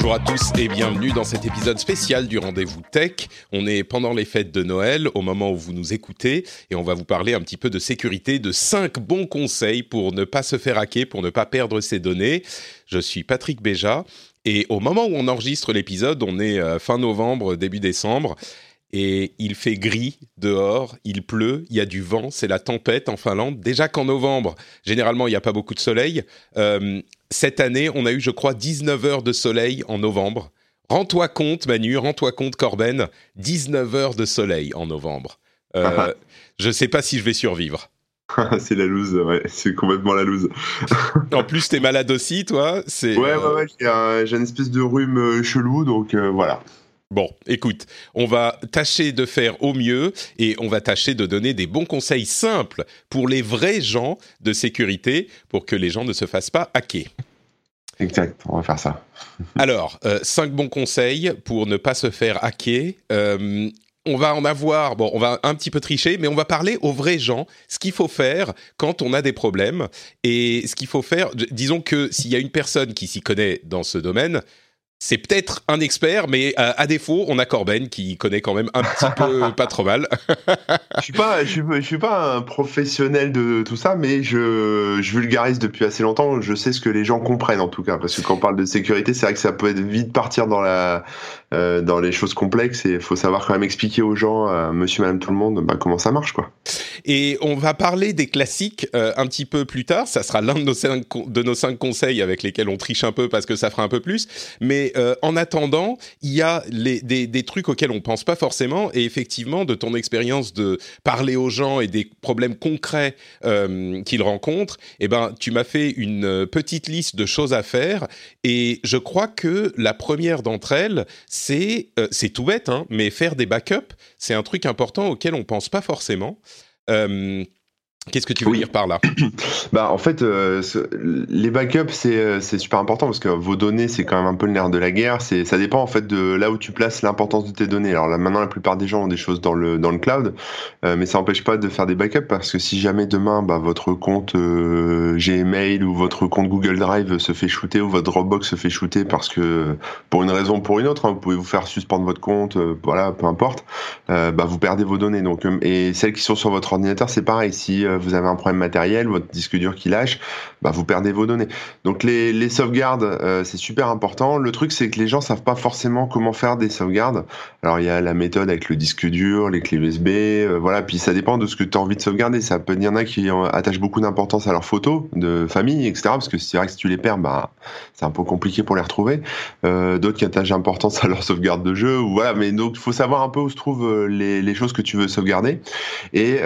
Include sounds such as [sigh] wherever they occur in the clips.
Bonjour à tous et bienvenue dans cet épisode spécial du Rendez-vous Tech. On est pendant les fêtes de Noël, au moment où vous nous écoutez, et on va vous parler un petit peu de sécurité, de 5 bons conseils pour ne pas se faire hacker, pour ne pas perdre ses données. Je suis Patrick Béja, et au moment où on enregistre l'épisode, on est euh, fin novembre, début décembre, et il fait gris dehors, il pleut, il y a du vent, c'est la tempête en Finlande. Déjà qu'en novembre, généralement, il n'y a pas beaucoup de soleil. Euh, cette année, on a eu, je crois, 19 heures de soleil en novembre. Rends-toi compte, Manu, rends-toi compte, Corben, 19 heures de soleil en novembre. Euh, je ne sais pas si je vais survivre. [laughs] c'est la loose, ouais, c'est complètement la loose. [laughs] en plus, t'es malade aussi, toi Ouais, ouais, ouais, j'ai une espèce de rhume euh, chelou, donc euh, voilà. Bon, écoute, on va tâcher de faire au mieux et on va tâcher de donner des bons conseils simples pour les vrais gens de sécurité pour que les gens ne se fassent pas hacker. Exact, on va faire ça. [laughs] Alors, euh, cinq bons conseils pour ne pas se faire hacker. Euh, on va en avoir, bon, on va un petit peu tricher, mais on va parler aux vrais gens, ce qu'il faut faire quand on a des problèmes et ce qu'il faut faire. Disons que s'il y a une personne qui s'y connaît dans ce domaine, c'est peut-être un expert, mais euh, à défaut, on a Corben qui connaît quand même un petit peu [laughs] pas trop mal. je suis pas, je suis, je suis, pas un professionnel de tout ça, mais je, je vulgarise depuis assez longtemps. Je sais ce que les gens comprennent en tout cas, parce que quand on parle de sécurité, c'est vrai que ça peut être vite partir dans la, euh, dans les choses complexes et il faut savoir quand même expliquer aux gens, euh, Monsieur, Madame, tout le monde, bah, comment ça marche, quoi. Et on va parler des classiques euh, un petit peu plus tard. Ça sera l'un de nos cinq, de nos cinq conseils avec lesquels on triche un peu parce que ça fera un peu plus, mais euh, en attendant, il y a des, trucs auxquels on pense pas forcément. Et effectivement, de ton expérience de parler aux gens et des problèmes concrets qu'ils rencontrent, eh ben, tu m'as fait une petite liste de choses à faire. Et je crois que la première d'entre elles, c'est euh, c'est tout bête, hein, mais faire des backups, c'est un truc important auquel on pense pas forcément. Qu'est-ce que tu veux dire par là [coughs] Bah en fait, euh, les backups euh, c'est super important parce que vos données c'est quand même un peu le nerf de la guerre. C'est ça dépend en fait de là où tu places l'importance de tes données. Alors là maintenant la plupart des gens ont des choses dans le dans le cloud, euh, mais ça n'empêche pas de faire des backups parce que si jamais demain bah, votre compte Gmail ou votre compte Google Drive se fait shooter ou votre Dropbox se fait shooter parce que pour une raison ou pour une autre, hein, vous pouvez vous faire suspendre votre compte, voilà peu importe, bah vous perdez vos données. Donc et celles qui sont sur votre ordinateur c'est pareil si vous avez un problème matériel, votre disque dur qui lâche, bah, vous perdez vos données. Donc les, sauvegardes, euh, c'est super important. Le truc, c'est que les gens savent pas forcément comment faire des sauvegardes. Alors il y a la méthode avec le disque dur, les clés USB, euh, voilà. Puis ça dépend de ce que tu as envie de sauvegarder. Ça peut, il y en a qui attachent beaucoup d'importance à leurs photos de famille, etc. Parce que c'est vrai que si tu les perds, bah, c'est un peu compliqué pour les retrouver. Euh, D'autres qui attachent d'importance [laughs] à leur sauvegarde de jeu, voilà. Mais donc il faut savoir un peu où se trouvent les choses que tu veux sauvegarder. Et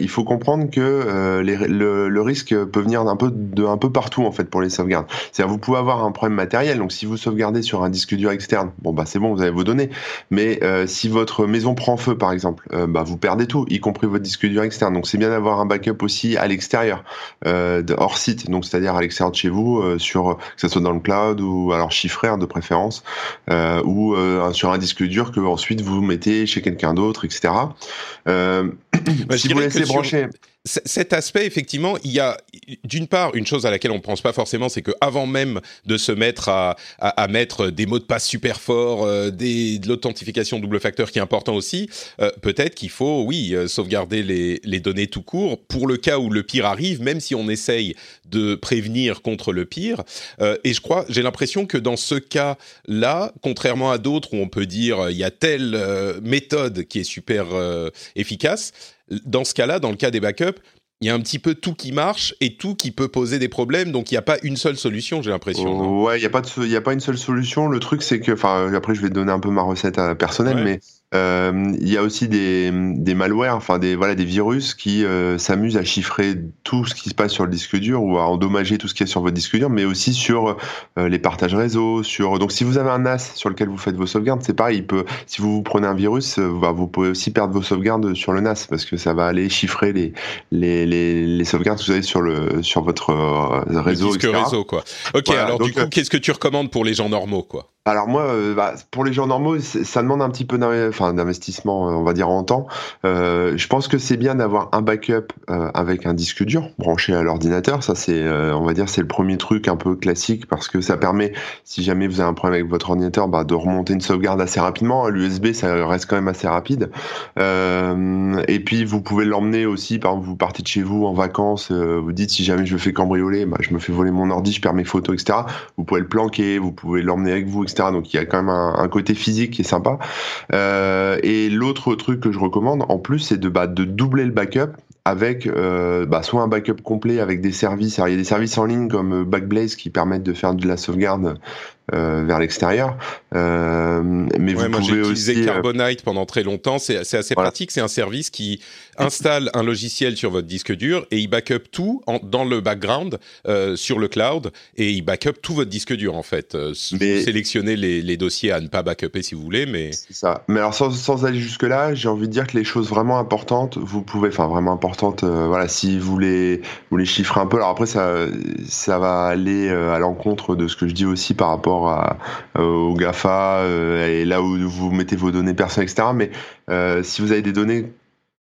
il faut comprendre que euh, le, risque peut venir d'un peu de un peu partout en fait pour les sauvegardes. C'est-à-dire vous pouvez avoir un problème matériel. Donc si vous sauvegardez sur un disque dur externe, bon bah c'est bon, vous avez vos données. Mais euh, si votre maison prend feu par exemple, euh, bah vous perdez tout, y compris votre disque dur externe. Donc c'est bien d'avoir un backup aussi à l'extérieur, hors site. Donc c'est-à-dire à, l'extérieur de chez vous, sur que ce soit dans le cloud ou alors chiffré hein, de préférence, ou sur un disque dur que ensuite vous mettez chez quelqu'un d'autre, etc. si vous laissez brancher cet aspect, effectivement, il y a d'une part une chose à laquelle on ne pense pas forcément, c'est qu'avant même de se mettre à, mettre des mots de passe super forts, euh, des, de l'authentification double facteur qui est important aussi, euh, peut-être qu'il faut, oui, euh, sauvegarder les, les, données tout court pour le cas où le pire arrive, même si on essaye de prévenir contre le pire. et je crois, j'ai l'impression que dans ce cas-là, contrairement à d'autres où on peut dire il y a telle méthode qui est super efficace, dans ce cas-là, dans le cas des backups, il y a un petit peu tout qui marche et tout qui peut poser des problèmes. Donc il n'y a pas une seule solution, j'ai l'impression. ouais, il n'y a, pas a pas une seule solution. Le truc, c'est que, enfin, après, je vais te donner un peu ma recette euh, personnelle, mais Euh, il y a aussi des, des malwares, enfin des voilà des virus qui euh, s'amusent à chiffrer tout ce qui se passe sur le disque dur ou à endommager tout ce qui est sur votre disque dur, mais aussi sur euh, les partages réseau. Sur donc si vous avez un NAS sur lequel vous faites vos sauvegardes, c'est pareil. Il peut, si vous, vous prenez un virus, bah, vous pouvez aussi perdre vos sauvegardes sur le NAS parce que ça va aller chiffrer les les, les, les sauvegardes que vous avez sur le sur votre réseau. Le disque réseau quoi. Ok. alors du coup, qu'est-ce que tu recommandes pour les gens normaux quoi? Alors moi, euh, bah, pour les gens normaux, ça demande un petit peu d'investissement, euh, on va dire en temps. Euh, je pense que c'est bien d'avoir un backup avec un disque dur branché à l'ordinateur. Ça, c'est, on va dire, c'est le premier truc un peu classique parce que ça permet, si jamais vous avez un problème avec votre ordinateur, bah, de remonter une sauvegarde assez rapidement. L'USB, ça reste quand même assez rapide. et puis, vous pouvez l'emmener aussi, par exemple, vous partez de chez vous en vacances, vous dites si jamais je me fais cambrioler, bah, je me fais voler mon ordi, je perds mes photos, etc. Vous pouvez le planquer, vous pouvez l'emmener avec vous, etc. Donc il y a quand même un, côté physique qui est sympa. Euh, et l'autre truc que je recommande en plus, c'est de, bah, de doubler le backup avec euh, bah, soit un backup complet avec des services. Alors, il y a des services en ligne comme Backblaze qui permettent de faire de la sauvegarde euh, vers l'extérieur. Euh, mais vous moi pouvez j'ai utilisé aussi, Carbonite pendant très longtemps. C'est assez Voilà. pratique. C'est un service qui installe un logiciel sur votre disque dur et il backup tout en, dans le background euh, sur le cloud et il backup tout votre disque dur en fait. Euh, Mais- Vous sélectionnez les, les dossiers à ne pas backuper si vous voulez, mais C'est ça. Mais alors sans, sans aller jusque là, j'ai envie de dire que les choses vraiment importantes, vous pouvez, enfin vraiment importantes, euh, voilà, si vous les vous les chiffrez un peu. Alors après ça ça va aller euh, à l'encontre de ce que je dis aussi par rapport euh, au Gafa euh, et là où vous mettez vos données personnelles, etc. Mais euh, si vous avez des données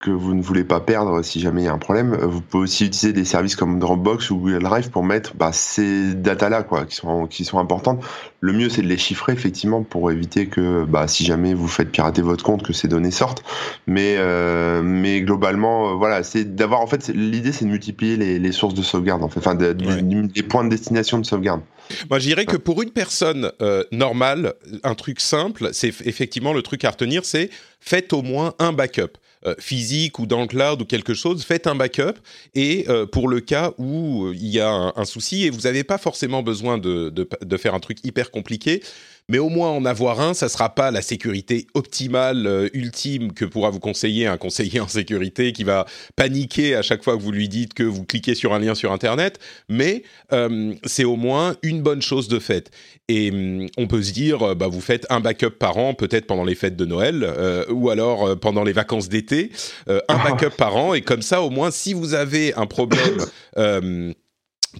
que vous ne voulez pas perdre si jamais il y a un problème, euh, vous pouvez aussi utiliser des services comme Dropbox ou Google Drive pour mettre bah, ces datas-là, quoi, qui sont, qui sont importantes. Le mieux, c'est de les chiffrer, effectivement, pour éviter que, bah, si jamais vous faites pirater votre compte, que ces données sortent. Mais, euh, mais globalement, euh, voilà, c'est d'avoir, en fait, l'idée, c'est de multiplier les, les sources de sauvegarde, en fait, enfin, de- de- Ouais. les points de destination de sauvegarde. Moi, je dirais que pour une personne euh, normale, un truc simple, c'est eff- effectivement le truc à retenir, c'est faites au moins un backup. Euh, physique ou dans le cloud ou quelque chose, faites un backup et euh, pour le cas où euh, il y a un, un souci et vous n'avez pas forcément besoin de, de, de faire un truc hyper compliqué, mais au moins en avoir un, ça sera pas la sécurité optimale, euh, ultime que pourra vous conseiller un conseiller en sécurité qui va paniquer à chaque fois que vous lui dites que vous cliquez sur un lien sur Internet, mais euh, c'est au moins une bonne chose de faite. Et hum, on peut se dire, euh, bah, vous faites un backup par an, peut-être pendant les fêtes de Noël, ou alors pendant les vacances d'été, un backup par an, et comme ça, au moins, si vous avez un problème... [coughs]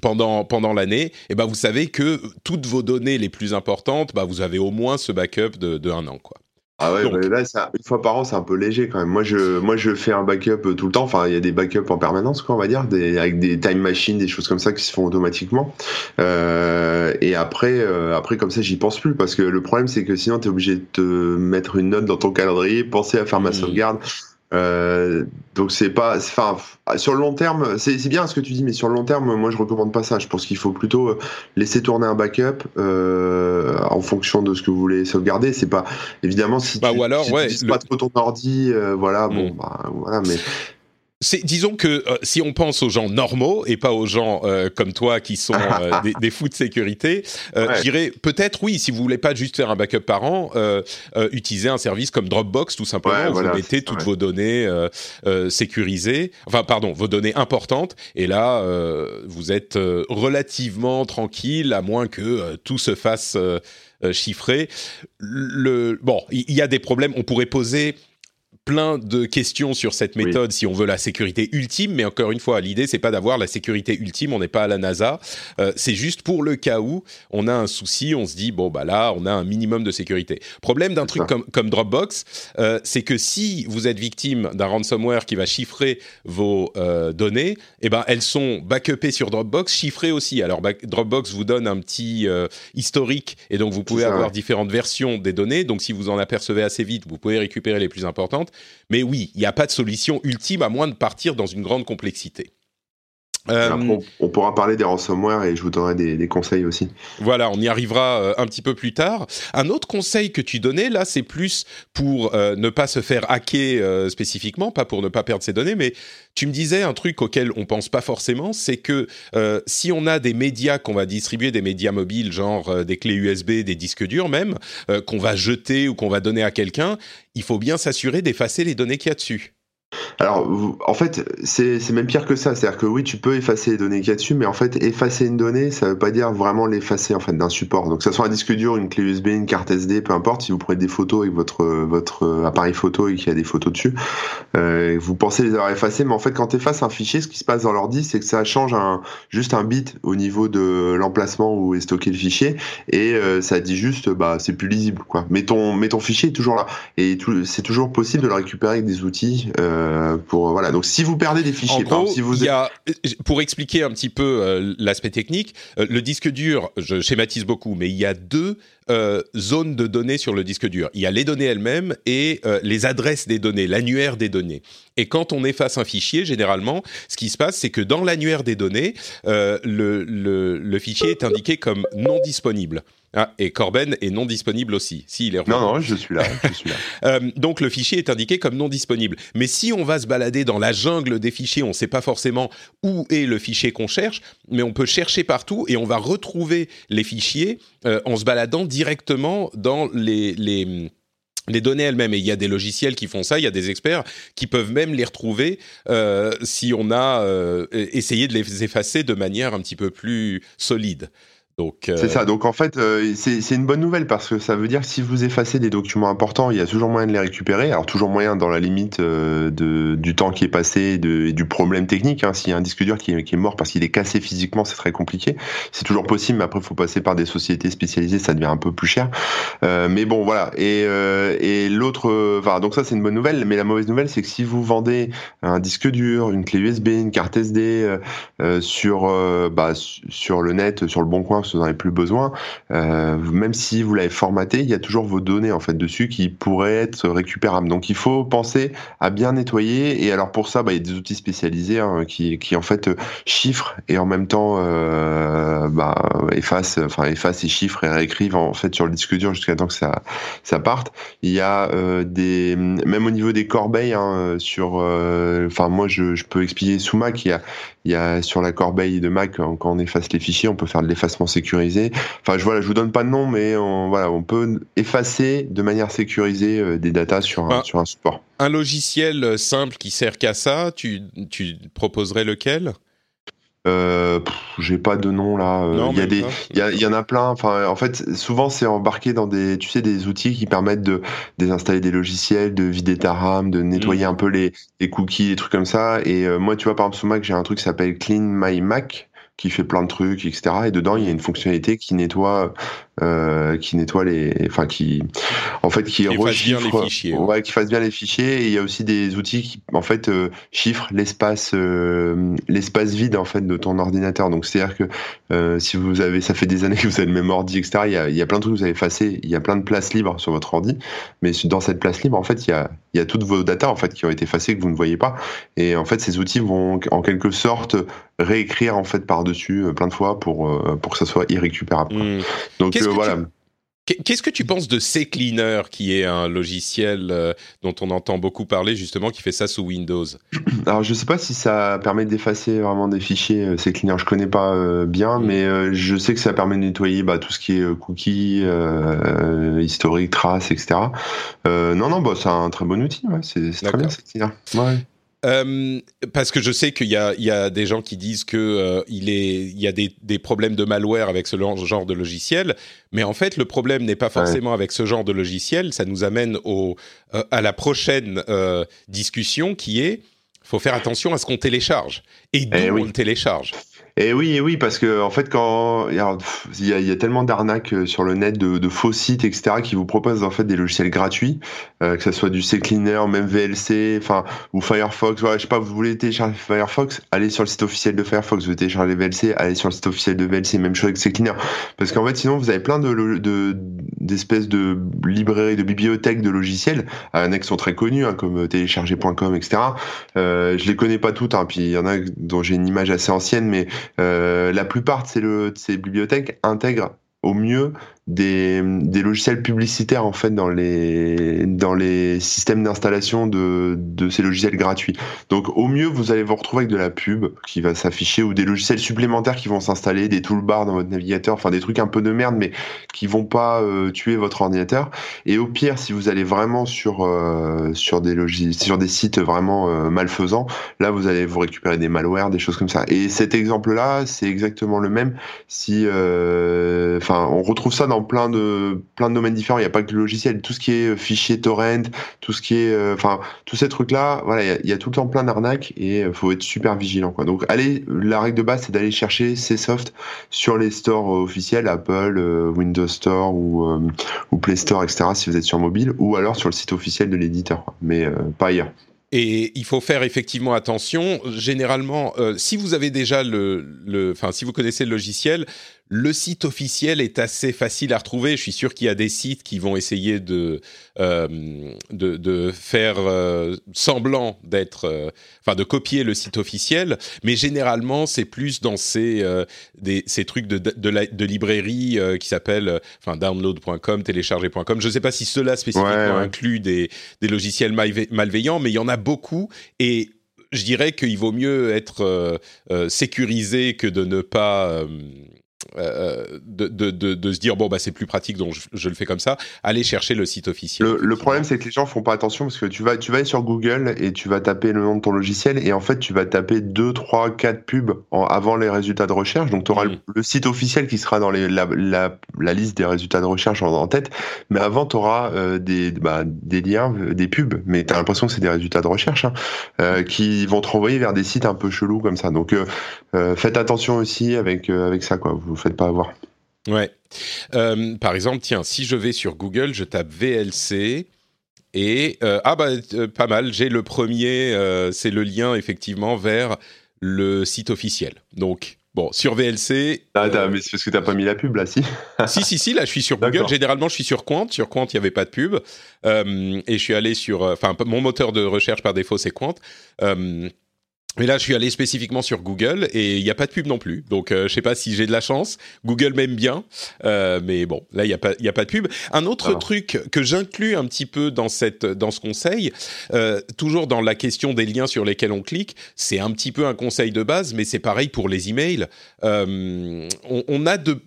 pendant, pendant l'année, et ben vous savez que toutes vos données les plus importantes, bah vous avez au moins ce backup de, de un an. Quoi. Ah ouais, Donc- bah là, ça, une fois par an, c'est un peu léger quand même. Moi, je, moi, je fais un backup euh, tout le temps. Enfin, il y a des backups en permanence, quoi, on va dire, des, avec des time machines, des choses comme ça qui se font automatiquement. Euh, et après, euh, après, comme ça, j'y pense plus parce que le problème, c'est que sinon, tu es obligé de te mettre une note dans ton calendrier, penser à faire ma Mhm. sauvegarde. Euh, donc c'est pas, enfin, sur le long terme, c'est bien ce que tu dis, mais sur le long terme, moi je recommande pas ça. Je pense qu'il faut plutôt euh, laisser tourner un backup euh, en fonction de ce que vous voulez sauvegarder. C'est pas évidemment si Bah, tu, ou alors, si ouais, tu le- pas trop ton ordi, euh, voilà, bon, Mm. bah voilà, mais disons que euh, si on pense aux gens normaux et pas aux gens euh, comme toi qui sont [laughs] euh, des, des fous de sécurité, euh, Ouais. je dirais peut-être oui, si vous voulez pas juste faire un backup par an, euh, euh, utilisez un service comme Dropbox tout simplement. Ouais, où voilà, vous mettez toutes ouais. vos données euh, euh, sécurisées, enfin pardon, vos données importantes, et là euh, vous êtes euh, relativement tranquille, à moins que euh, tout se fasse chiffrer. Le, bon, il il y, a des problèmes. On pourrait poser plein de questions sur cette Oui. méthode si on veut la sécurité ultime, mais encore une fois, l'idée c'est pas d'avoir la sécurité ultime, on n'est pas à la NASA, Euh, c'est juste pour le cas où on a un souci, on se dit bon bah là on a un minimum de sécurité. Problème d'un truc comme, comme Dropbox, euh, c'est que si vous êtes victime d'un ransomware qui va chiffrer vos euh, données, eh ben elles sont backupées sur Dropbox, chiffrées aussi. Alors back- Dropbox vous donne un petit euh, historique et donc vous pouvez avoir différentes versions des données. Donc si vous en apercevez assez vite, vous pouvez récupérer les plus importantes. Mais oui, il n'y a pas de solution ultime à moins de partir dans une grande complexité. Euh, on, pourra parler des ransomware et je vous donnerai des, conseils aussi. Voilà, on y arrivera euh, un petit peu plus tard. Un autre conseil que tu donnais là, c'est plus pour euh, ne pas se faire hacker spécifiquement, pas pour ne pas perdre ses données, mais tu me disais un truc auquel on pense pas forcément, c'est que si on a des médias qu'on va distribuer, des médias mobiles, genre des clés USB, des disques durs même, qu'on va jeter ou qu'on va donner à quelqu'un, il faut bien s'assurer d'effacer les données qu'il y a dessus. Alors, en fait, c'est même pire que ça. C'est-à-dire que oui, tu peux effacer les données qu'il y a dessus, mais en fait, effacer une donnée, ça veut pas dire vraiment l'effacer en fait d'un support. Donc, que ça soit un disque dur, une clé USB, une carte SD, peu importe. Si vous prenez des photos avec votre votre appareil photo et qu'il y a des photos dessus, euh, vous pensez les avoir effacées, mais en fait, quand tu effaces un fichier, ce qui se passe dans l'ordi, c'est que ça change un juste un bit au niveau de l'emplacement où est stocké le fichier et euh, ça dit juste, bah, c'est plus lisible, quoi. Mais ton mais ton fichier est toujours là et c'est toujours possible de le récupérer avec des outils. Euh, pour voilà. Donc si vous perdez des fichiers, si vous y a, pour expliquer un petit peu euh, l'aspect technique, euh, le disque dur, je schématise beaucoup, mais il y a deux euh, zones de données sur le disque dur. Il y a les données elles-mêmes et les adresses des données, l'annuaire des données. Et quand on efface un fichier, généralement, ce qui se passe, c'est que dans l'annuaire des données, le, le, le fichier est indiqué comme non disponible. Ah, et Corben est non disponible aussi. Si, il est non, non, je suis là. Je suis là. [laughs] euh, donc le fichier est indiqué comme non disponible. Mais si on va se balader dans la jungle des fichiers, on ne sait pas forcément où est le fichier qu'on cherche, mais on peut chercher partout et on va retrouver les fichiers euh, en se baladant directement dans les, les les données elles-mêmes. Et il y a des logiciels qui font ça, il y a des experts qui peuvent même les retrouver euh, si on a euh, essayé de les effacer de manière un petit peu plus solide. Euh, c'est ça. Donc en fait, euh, c'est une bonne nouvelle parce que ça veut dire que si vous effacez des documents importants, il y a toujours moyen de les récupérer. Alors toujours moyen dans la limite euh, de, du temps qui est passé de, et du problème technique. Hein. S'il y a un disque dur qui est, qui est mort parce qu'il est cassé physiquement, c'est très compliqué. C'est toujours possible, mais après il faut passer par des sociétés spécialisées, ça devient un peu plus cher. mais bon, voilà. Et, et l'autre, enfin donc ça c'est une bonne nouvelle. Mais la mauvaise nouvelle, c'est que si vous vendez un disque dur, une clé USB, une carte SD sur bah, sur le net, sur le bon coin vous n'en avez plus besoin, euh, même si vous l'avez formaté, il y a toujours vos données en fait dessus qui pourraient être récupérables. Donc il faut penser à bien nettoyer. Et alors pour ça, bah, il y a des outils spécialisés hein, qui, qui en fait chiffrent et en même temps euh, bah, effacent, enfin effacent et chiffrent et réécrivent en fait sur le disque dur jusqu'à temps que ça ça parte. Il y a euh, des même au niveau des corbeilles hein, sur, enfin moi je, je peux expliquer il y a il y a sur la corbeille de Mac, quand on efface les fichiers, on peut faire de l'effacement sécurisé. Enfin, je voilà, je vous donne pas de nom, mais on, voilà, on peut effacer de manière sécurisée euh, des datas sur un, bah, sur un support. Un logiciel simple qui sert qu'à ça, tu, tu proposerais lequel? Euh, j'ai pas de nom là. Euh, il y a des, il y, y, en a plein. Enfin, en fait, souvent c'est embarqué dans des, tu sais, des outils qui permettent de désinstaller des logiciels, de vider ta RAM, de nettoyer mm. un peu les, les, cookies, des trucs comme ça. Et euh, moi, tu vois, par exemple, sur Mac, j'ai un truc qui s'appelle Clean My Mac qui fait plein de trucs, etc. Et dedans, il y a une fonctionnalité qui nettoie euh, qui nettoie les, enfin qui, en fait, qui, qui fasse bien les fichiers. Ouais, qui fasse bien les fichiers. Et il y a aussi des outils qui, en fait, euh, chiffrent l'espace, euh, l'espace vide en fait de ton ordinateur. Donc c'est-à-dire que si vous avez, ça fait des années que vous avez le même ordi, etc. Il y a, il y a plein de trucs que vous avez effacés. Il y a plein de places libres sur votre ordi, mais dans cette place libre, en fait, il y a, il y a toutes vos datas en fait qui ont été effacées que vous ne voyez pas. Et en fait, ces outils vont en quelque sorte réécrire en fait par dessus plein de fois pour pour que ça soit irrécupérable. Mmh. Donc Qu'est-ce que tu penses de CCleaner, qui est un logiciel euh, dont on entend beaucoup parler justement, qui fait ça sous Windows? [clears throat] Alors je ne sais pas si ça permet d'effacer vraiment des fichiers euh, CCleaner, je connais pas euh, bien, mm. mais je sais que ça permet de nettoyer bah, tout ce qui est cookies, historique, traces, etc. non, non, bah, c'est un très bon outil, c'est très bien CCleaner. Ouais. Euh, parce que je sais qu'il y, y a, des gens qui disent que euh, il, y a des, des, problèmes de malware avec ce genre de logiciel, mais en fait le problème n'est pas forcément avec ce genre de logiciel. Ça nous amène au, euh, à la prochaine discussion qui est faut faire attention à ce qu'on télécharge et d'où eh on le télécharge. Et oui, et oui, parce que en fait, quand il y a, il y a tellement d'arnaques euh, sur le net, de, de, faux sites, etc., qui vous proposent en fait des logiciels gratuits, euh, que ce soit du CCleaner, même VLC, enfin ou Firefox. Voilà, je sais pas, vous voulez télécharger Firefox, allez sur le site officiel de Firefox. Vous voulez télécharger VLC, allez sur le site officiel de VLC. Même chose avec CCleaner, parce qu'en fait, sinon vous avez plein de d'espèces de, librairies, de bibliothèques de logiciels, euh, qui sont très connus, hein, comme télécharger.com, etc. Euh, je les connais pas toutes, hein, puis il y en a dont j'ai une image assez ancienne, mais euh, la plupart de ces, de ces bibliothèques intègrent au mieux des, des, logiciels publicitaires en fait dans les dans les systèmes d'installation de, de ces logiciels gratuits. Donc au mieux vous allez vous retrouver avec de la pub qui va s'afficher ou des logiciels supplémentaires qui vont s'installer, des toolbars dans votre navigateur, enfin des trucs un peu de merde mais qui vont pas euh, tuer votre ordinateur. Et au pire si vous allez vraiment sur euh, sur des logiciels sur des sites vraiment euh, malfaisants, là vous allez vous récupérer des malwares, des choses comme ça. Et cet exemple là c'est exactement le même si enfin on retrouve ça dans plein de domaines différents. Il n'y a pas que le logiciel, tout ce qui est euh, fichier torrent, tout ce qui est, euh, enfin, tous ces trucs-là. Voilà, il y, a, tout le temps plein d'arnaques et euh, faut être super vigilant. Quoi. Donc, allez, la règle de base, c'est d'aller chercher ces softs sur les stores officiels, Apple, Windows Store ou, ou Play Store, etc. Si vous êtes sur mobile, ou alors sur le site officiel de l'éditeur, mais pas ailleurs. Et il faut faire effectivement attention. Généralement, si vous avez déjà le, enfin, si vous connaissez le logiciel, le site officiel est assez facile à retrouver. Je suis sûr qu'il y a des sites qui vont essayer de euh, de, faire euh, semblant d'être, euh, enfin de copier le site officiel, mais généralement c'est plus dans ces des, ces trucs de de, de librairie qui s'appellent, enfin download.com, télécharger.com. Je ne sais pas si cela spécifiquement inclut des des logiciels malveillants, mais il y en a beaucoup et je dirais qu'il vaut mieux être sécurisé que de ne pas euh, de, de, de, se dire bon bah c'est plus pratique donc je, le fais comme ça. Aller chercher le site officiel le, problème c'est que les gens font pas attention parce que tu vas tu vas aller sur Google et tu vas taper le nom de ton logiciel et en fait tu vas taper 2 3 4 pubs avant les résultats de recherche. Donc tu auras mm. le, site officiel qui sera dans les, la, la, la, liste des résultats de recherche en, tête. Mais avant tu auras euh, des bah, des liens euh, des pubs. Mais tu as l'impression que c'est des résultats de recherche hein, euh, qui vont te renvoyer vers des sites un peu chelous comme ça. Donc faites attention aussi avec avec ça quoi. Vous faites pas avoir. Ouais. Euh, par exemple, tiens, si je vais sur Google, je tape VLC. Et euh, ah bah euh, pas mal, j'ai le premier, c'est le lien effectivement vers le site officiel. Donc bon, sur VLC. Ah, mais c'est parce que t'as pas mis la pub là, si. [laughs] si si si, là je suis sur Google. Généralement je suis sur Quant. Sur Quant il y avait pas de pub et je suis allé sur, enfin mon moteur de recherche par défaut c'est Quant. Mais là, je suis allé spécifiquement sur Google et il n'y a pas de pub non plus. Donc, euh, je sais pas si j'ai de la chance. Google m'aime bien, euh, mais bon, là, il n'y a pas, il a pas de pub. Un autre truc que j'inclus un petit peu dans cette, dans ce conseil, euh, toujours dans la question des liens sur lesquels on clique, c'est un petit peu un conseil de base, mais c'est pareil pour les emails. Euh, on, on, a de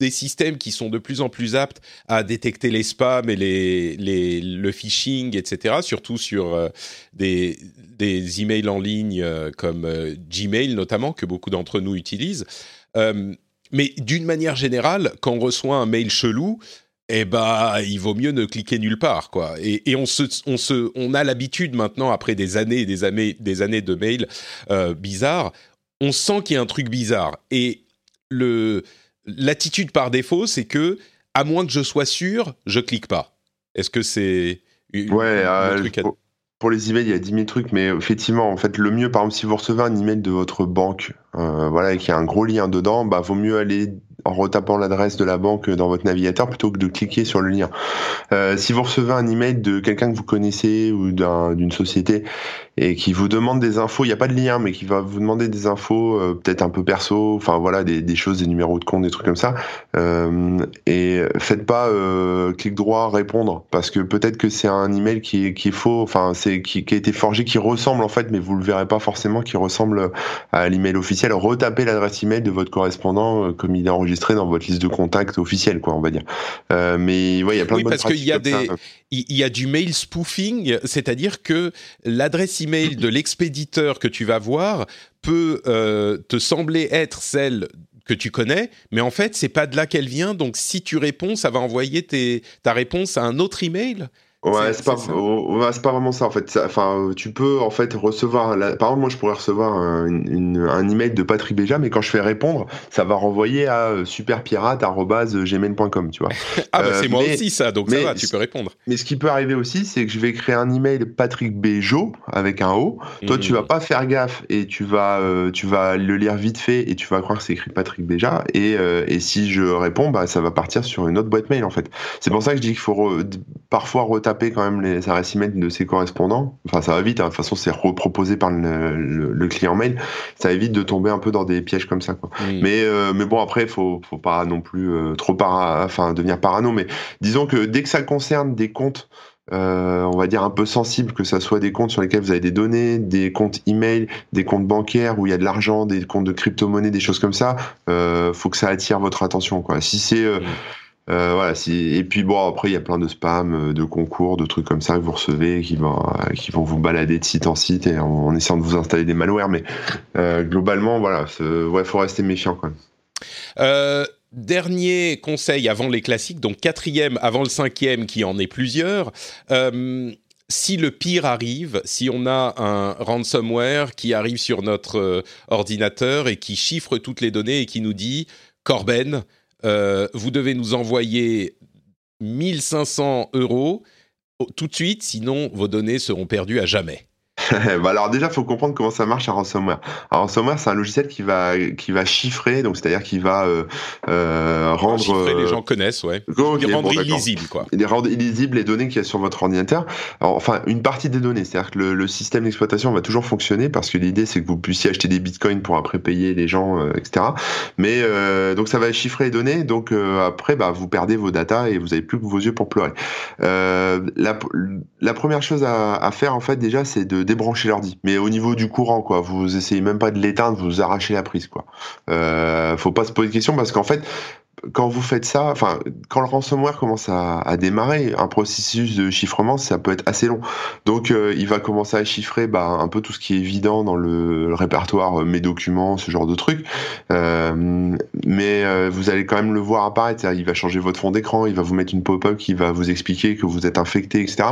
des systèmes qui sont de plus en plus aptes à détecter les spams et les, le phishing, etc. Surtout sur euh, des, des emails en ligne euh, comme euh, Gmail notamment, que beaucoup d'entre nous utilisent. mais d'une manière générale, quand on reçoit un mail chelou, eh ben, il vaut mieux ne cliquer nulle part, quoi. Et, et on, se, on, se, on a l'habitude maintenant, après des années et des années, des années de mails bizarres, on sent qu'il y a un truc bizarre. Et le, l'attitude par défaut, c'est que, à moins que je sois sûr, je clique pas. Est-ce que c'est ouais, euh, pour, les emails, il y a 10 000 trucs, mais effectivement, en fait, le mieux, par exemple, si vous recevez un email de votre banque, euh, voilà, et qu'il y a un gros lien dedans, bah, vaut mieux aller retapant l'adresse de la banque dans votre navigateur plutôt que de cliquer sur le lien. Euh, si vous recevez un email de quelqu'un que vous connaissez ou d'une société et qui vous demande des infos, il n'y a pas de lien, mais qui va vous demander des infos euh, peut-être un peu perso, enfin voilà, des, choses, des numéros de compte, des trucs comme ça. Euh, et faites pas euh, clic droit répondre parce que peut-être que c'est un email qui est, qui est faux, enfin c'est qui, qui, a été forgé, qui ressemble en fait, mais vous le verrez pas forcément, qui ressemble à l'email officiel. Retapez l'adresse email de votre correspondant comme il est enregistré dans votre liste de contacts officielle, quoi, on va dire. Euh, mais ouais, il y a plein oui, de parce qu'il y a des, il y a du mail spoofing, c'est-à-dire que l'adresse email de l'expéditeur que tu vas voir peut euh, te sembler être celle que tu connais, mais en fait, c'est pas de là qu'elle vient. Donc, si tu réponds, ça va envoyer tes, ta réponse à un autre email. Ouais, c'est pas, c'est pas vraiment ça en fait. Enfin, tu peux en fait recevoir. Par exemple, moi, je pourrais recevoir un, un email de Patrick Béja, mais quand je fais répondre, ça va renvoyer à euh, superpirate@gmail.com, tu vois. [laughs] ah bah c'est moi aussi ça, donc ça va, tu peux répondre. Mais ce qui peut arriver aussi, c'est que je vais créer un email Patrick Béjo avec un O. Toi, tu vas mhm. pas faire gaffe et tu vas, tu vas le lire vite fait et tu vas croire que c'est écrit Patrick Béja. Et, et si je réponds, bah ça va partir sur une autre boîte mail en fait. C'est pour ça que je dis qu'il faut parfois quand même les adresses email de ses correspondants. Enfin, ça va vite. Hein. De toute façon, c'est reproposé par le, client mail. Ça évite de tomber un peu dans des pièges comme ça. Quoi. Mais, euh, mais bon, après, faut, faut pas non plus euh, trop para, enfin, devenir parano. Mais disons que dès que ça concerne des comptes euh, on va dire un peu sensibles, que ça soit des comptes sur lesquels vous avez des données, des comptes email, des comptes bancaires où il y a de l'argent, des comptes de crypto-monnaie, des choses comme ça, faut que ça attire votre attention. Quoi. Si c'est euh, et puis bon, après, il y a plein de spams, euh, de concours, de trucs comme ça que vous recevez qui vont, euh, vous balader de site en site en, essayant de vous installer des malwares. Mais globalement, voilà, il faut rester méfiant quand même. dernier conseil avant les classiques, donc quatrième avant le cinquième qui en est plusieurs. si le pire arrive, si on a un ransomware qui arrive sur notre ordinateur et qui chiffre toutes les données et qui nous dit Corben, euh, vous devez nous envoyer 1500 euros tout de suite, sinon vos données seront perdues à jamais. Bah alors déjà, faut comprendre comment ça marche un ransomware. Un ransomware, c'est un logiciel qui va qui va chiffrer, donc c'est-à-dire qui va euh, euh, rendre. Chiffrer, les gens connaissent, ouais. Okay, rendre illisible, quoi. Il rendre illisible les données qu'il y a sur votre ordinateur. enfin, une partie des données, c'est-à-dire que le, le système d'exploitation va toujours fonctionner parce que l'idée c'est que vous puissiez acheter des bitcoins pour après payer les gens, euh, etc. Mais euh, donc ça va chiffrer les données, donc euh, après, bah vous perdez vos datas et vous avez plus que vos yeux pour pleurer. la, la première chose à, à faire en fait déjà, c'est de débrancher l'ordi. Mais au niveau du courant, quoi, vous essayez même pas de l'éteindre, vous arrachez la prise, quoi. Euh, faut pas se poser de questions parce qu'en fait, quand vous faites ça, enfin, quand le ransomware commence à, démarrer, un processus de chiffrement, ça peut être assez long. Donc, euh, il va commencer à chiffrer bah, un peu tout ce qui est évident dans le, répertoire, euh, mes documents, ce genre de trucs. Euh, mais vous allez quand même le voir apparaître. Il va changer votre fond d'écran, il va vous mettre une pop-up qui va vous expliquer que vous êtes infecté, etc.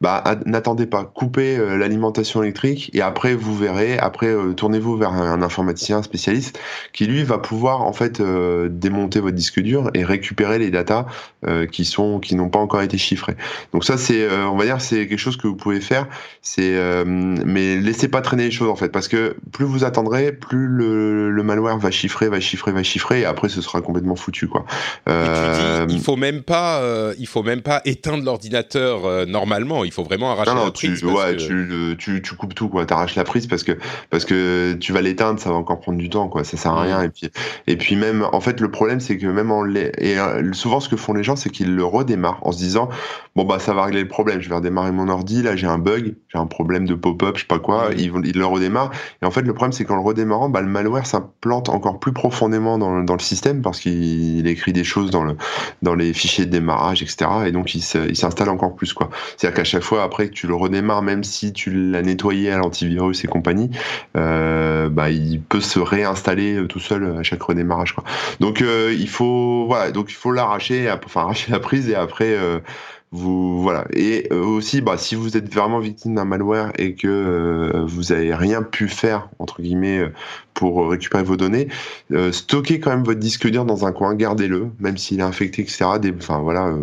Bah, n'attendez pas, coupez l'alimentation électrique et après vous verrez. Après, tournez-vous vers un, un, informaticien spécialiste qui lui va pouvoir en fait démonter votre disque dur et récupérer les datas euh, qui sont qui n'ont pas encore été chiffrées. Donc ça c'est euh, on va dire c'est quelque chose que vous pouvez faire. C'est euh, mais laissez pas traîner les choses en fait parce que plus vous attendrez, plus le, le malware va chiffrer, va chiffrer, va chiffrer et après ce sera complètement foutu quoi. il faut même pas il faut même pas éteindre l'ordinateur normalement. Il faut vraiment arracher la prise. Tu, ouais, tu, tu, tu, coupes tout quoi. T'arraches la prise parce que parce que tu vas l'éteindre, ça va encore prendre du temps quoi. Ça sert à rien et puis et puis même en fait le problème c'est que même en les... et euh, souvent ce que font les gens c'est qu'ils le redémarrent en se disant bon bah ça va régler le problème je vais redémarrer mon ordi là j'ai un bug j'ai un problème de pop-up je sais pas quoi ils, ils le redémarrent. Et en fait le problème c'est qu'en le redémarrant bah, le malware s'implante encore plus profondément dans, dans le système parce qu'il écrit des choses dans le dans les fichiers de démarrage etc et donc il s'installe encore plus quoi. C'est à dire qu'à chaque fois après que tu le redémarres même si tu l'as nettoyé à l'antivirus et compagnie euh, bah il peut se réinstaller euh, tout seul à chaque redémarrage quoi. Donc euh, il faut voilà, donc il faut l'arracher, enfin [laughs] arracher la prise et après euh, vous voilà. Et euh, aussi, bah, si vous êtes vraiment victime d'un malware et que euh, vous avez rien pu faire entre guillemets pour récupérer vos données, stockez quand même votre disque dur dans un coin, gardez-le, même s'il est infecté, etc. enfin voilà,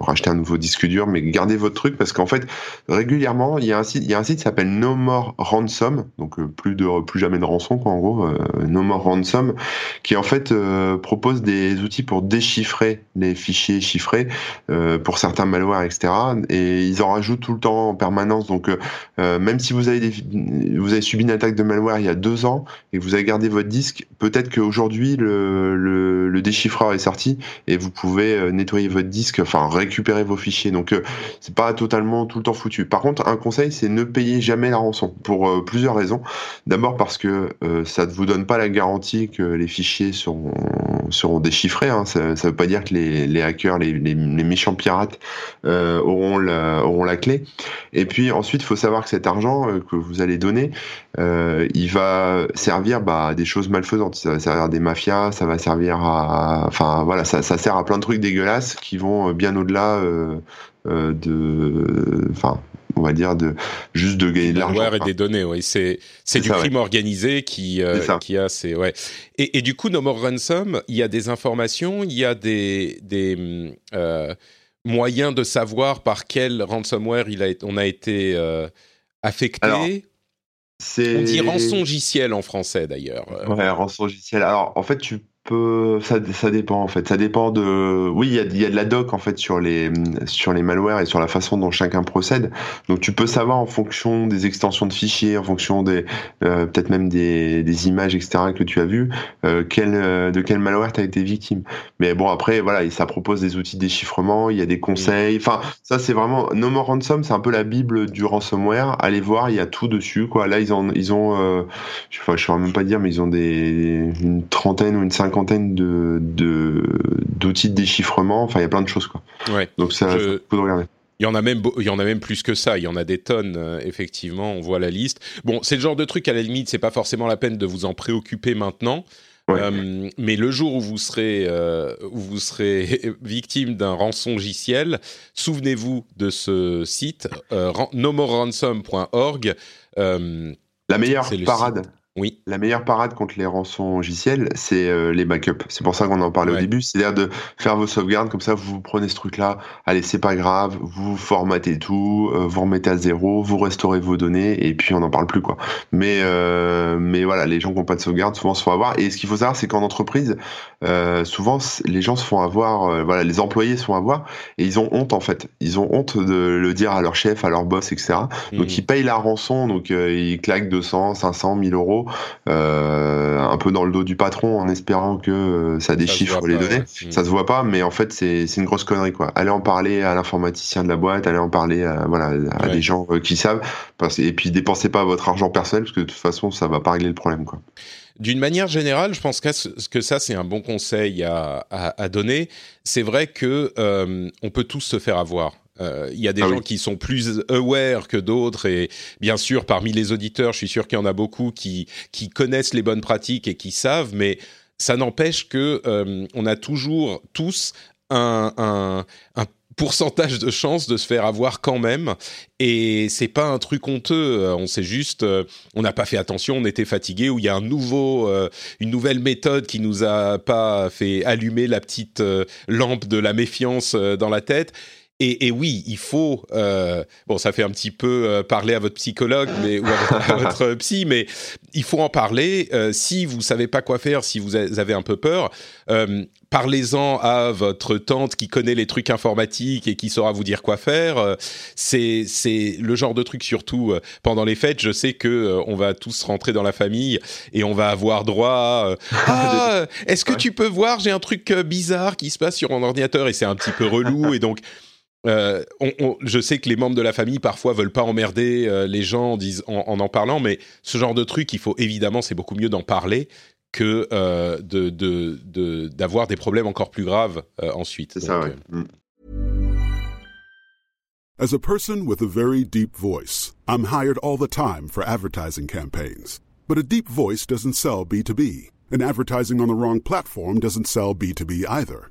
racheter un nouveau disque dur, mais gardez votre truc parce qu'en fait régulièrement il y a un site, il y a un site qui s'appelle No More Ransom, donc plus de plus jamais de rançon quoi en gros, No More Ransom, qui en fait propose des outils pour déchiffrer les fichiers chiffrés pour certains malwares etc. Et ils en rajoutent tout le temps en permanence. Donc, euh, euh, même si vous avez, des, vous avez subi une attaque de malware il y a deux ans vous avez gardé votre disque, peut-être qu'aujourd'hui le, déchiffreur est sorti et vous pouvez euh, nettoyer votre disque, enfin récupérer vos fichiers. Donc, c'est pas totalement tout le temps foutu. Par contre, un conseil, c'est ne payez jamais la rançon pour plusieurs raisons. D'abord parce que ça ne vous donne pas la garantie que les fichiers seront, seront déchiffrés. Hein. Ça, ne veut pas dire que les, les hackers, les, les, les méchants pirates auront la auront la clé. Et puis ensuite, il faut savoir que cet argent que vous allez donner, il va servir bah, à des choses malfaisantes. Ça va servir à des mafias, ça va servir à, enfin voilà, ça, ça sert à plein de trucs dégueulasses qui vont bien au-delà de, enfin on va dire de juste de gagner de l'argent et des données oui. C'est c'est du crime organisé qui euh, qui a c'est ouais. Et, et, du coup No More Ransom il y a des informations il y a des des euh, moyens de savoir par quel ransomware il a on a été euh, affecté? Alors, on dit rançongiciel en français d'ailleurs. Ouais, rançongiciel. Alors en fait, tu ça, ça dépend en fait. Ça dépend de. Oui, il y a, y a, de la doc en fait sur les sur les malwares et sur la façon dont chacun procède. Donc tu peux savoir en fonction des extensions de fichiers, en fonction des euh, peut-être même des, des, images etc que tu as vues, euh, quel, euh, de quel malware tu as été victime. Mais bon après voilà, ça propose des outils de déchiffrement, il y a des conseils. Enfin ça c'est vraiment No More Ransom, c'est un peu la bible du ransomware. Allez voir, il y a tout dessus quoi. Là ils ont ils ont je, enfin, je saurais même pas dire mais ils ont des une trentaine ou une cinquantaine de d'outils de, déchiffrement. Enfin, il y a plein de choses quoi. Ouais. Donc ça, faut regarder. Il y en a même, il y en a même plus que ça. Il y en a des tonnes, euh, effectivement. On voit la liste. Bon, c'est le genre de truc à la limite, c'est pas forcément la peine de vous en préoccuper maintenant. Euh, mais le jour où vous serez, euh, où vous serez [laughs] victime d'un rançongiciel, souvenez-vous de ce site, nomoreransom.org. la meilleure parade. Oui. La meilleure parade contre les rançons logiciels, c'est euh, les backups. C'est pour ça qu'on en parlait au début. C'est-à-dire de faire vos sauvegardes comme ça, vous prenez ce truc-là. Allez, c'est pas grave. Vous formatez tout, euh, vous remettez à zéro, vous restaurez vos données et puis on n'en parle plus quoi. Mais euh, mais voilà, les gens qui n'ont pas de sauvegarde souvent se font avoir. Et ce qu'il faut savoir, c'est qu'en entreprise, souvent les gens se font avoir. voilà, les employés se font avoir et ils ont honte en fait. Ils ont honte de le dire à leur chef, à leur boss, etc. Donc mmh. ils payent la rançon, donc ils claquent 200, 500, 1000 euros euh, un peu dans le dos du patron en espérant que euh, ça déchiffre les données. Ça se voit pas, mais en fait c'est une grosse connerie quoi. Allez en parler à l'informaticien de la boîte, allez en parler à, voilà à des gens euh, qui savent. Et puis dépensez pas votre argent personnel parce que de toute façon ça va pas régler le problème quoi. D'une manière générale, je pense que ça, c'est un bon conseil à, à, donner. C'est vrai que on peut tous se faire avoir. Euh, il y a des ah gens qui sont plus aware que d'autres et bien sûr parmi les auditeurs, je suis sûr qu'il y en a beaucoup qui qui connaissent les bonnes pratiques et qui savent, mais ça n'empêche que euh, on a toujours tous un, un, un pourcentage de chance de se faire avoir quand même et c'est pas un truc honteux. Euh, on sait juste on n'a pas fait attention on était fatigué ou il y a un nouveau une nouvelle méthode qui nous a pas fait allumer la petite lampe de la méfiance dans la tête et, et, oui, il faut. Euh, bon, ça fait un petit peu euh, parler à votre psychologue, mais ou à, votre [laughs] psy, mais il faut en parler. Euh, si vous savez pas quoi faire, si vous avez un peu peur, euh, parlez-en à votre tante qui connaît les trucs informatiques et qui saura vous dire quoi faire. Euh, c'est c'est le genre de truc surtout euh, pendant les fêtes. Je sais que on va tous rentrer dans la famille et on va avoir droit. [laughs] ah, est-ce que tu peux voir J'ai un truc bizarre qui se passe sur mon ordinateur et c'est un petit peu relou et donc euh, on, je sais que les membres de la famille parfois veulent pas emmerder euh, les gens en, en, en, parlant, mais ce genre de truc, il faut évidemment, c'est beaucoup mieux d'en parler que euh, de, de, d'avoir des problèmes encore plus graves euh, ensuite. C'est ça, ouais. Mm. As a person with a very deep voice, I'm hired all the time for advertising campaigns. But a deep voice doesn't sell B2B, and advertising on the wrong platform doesn't sell B2B either.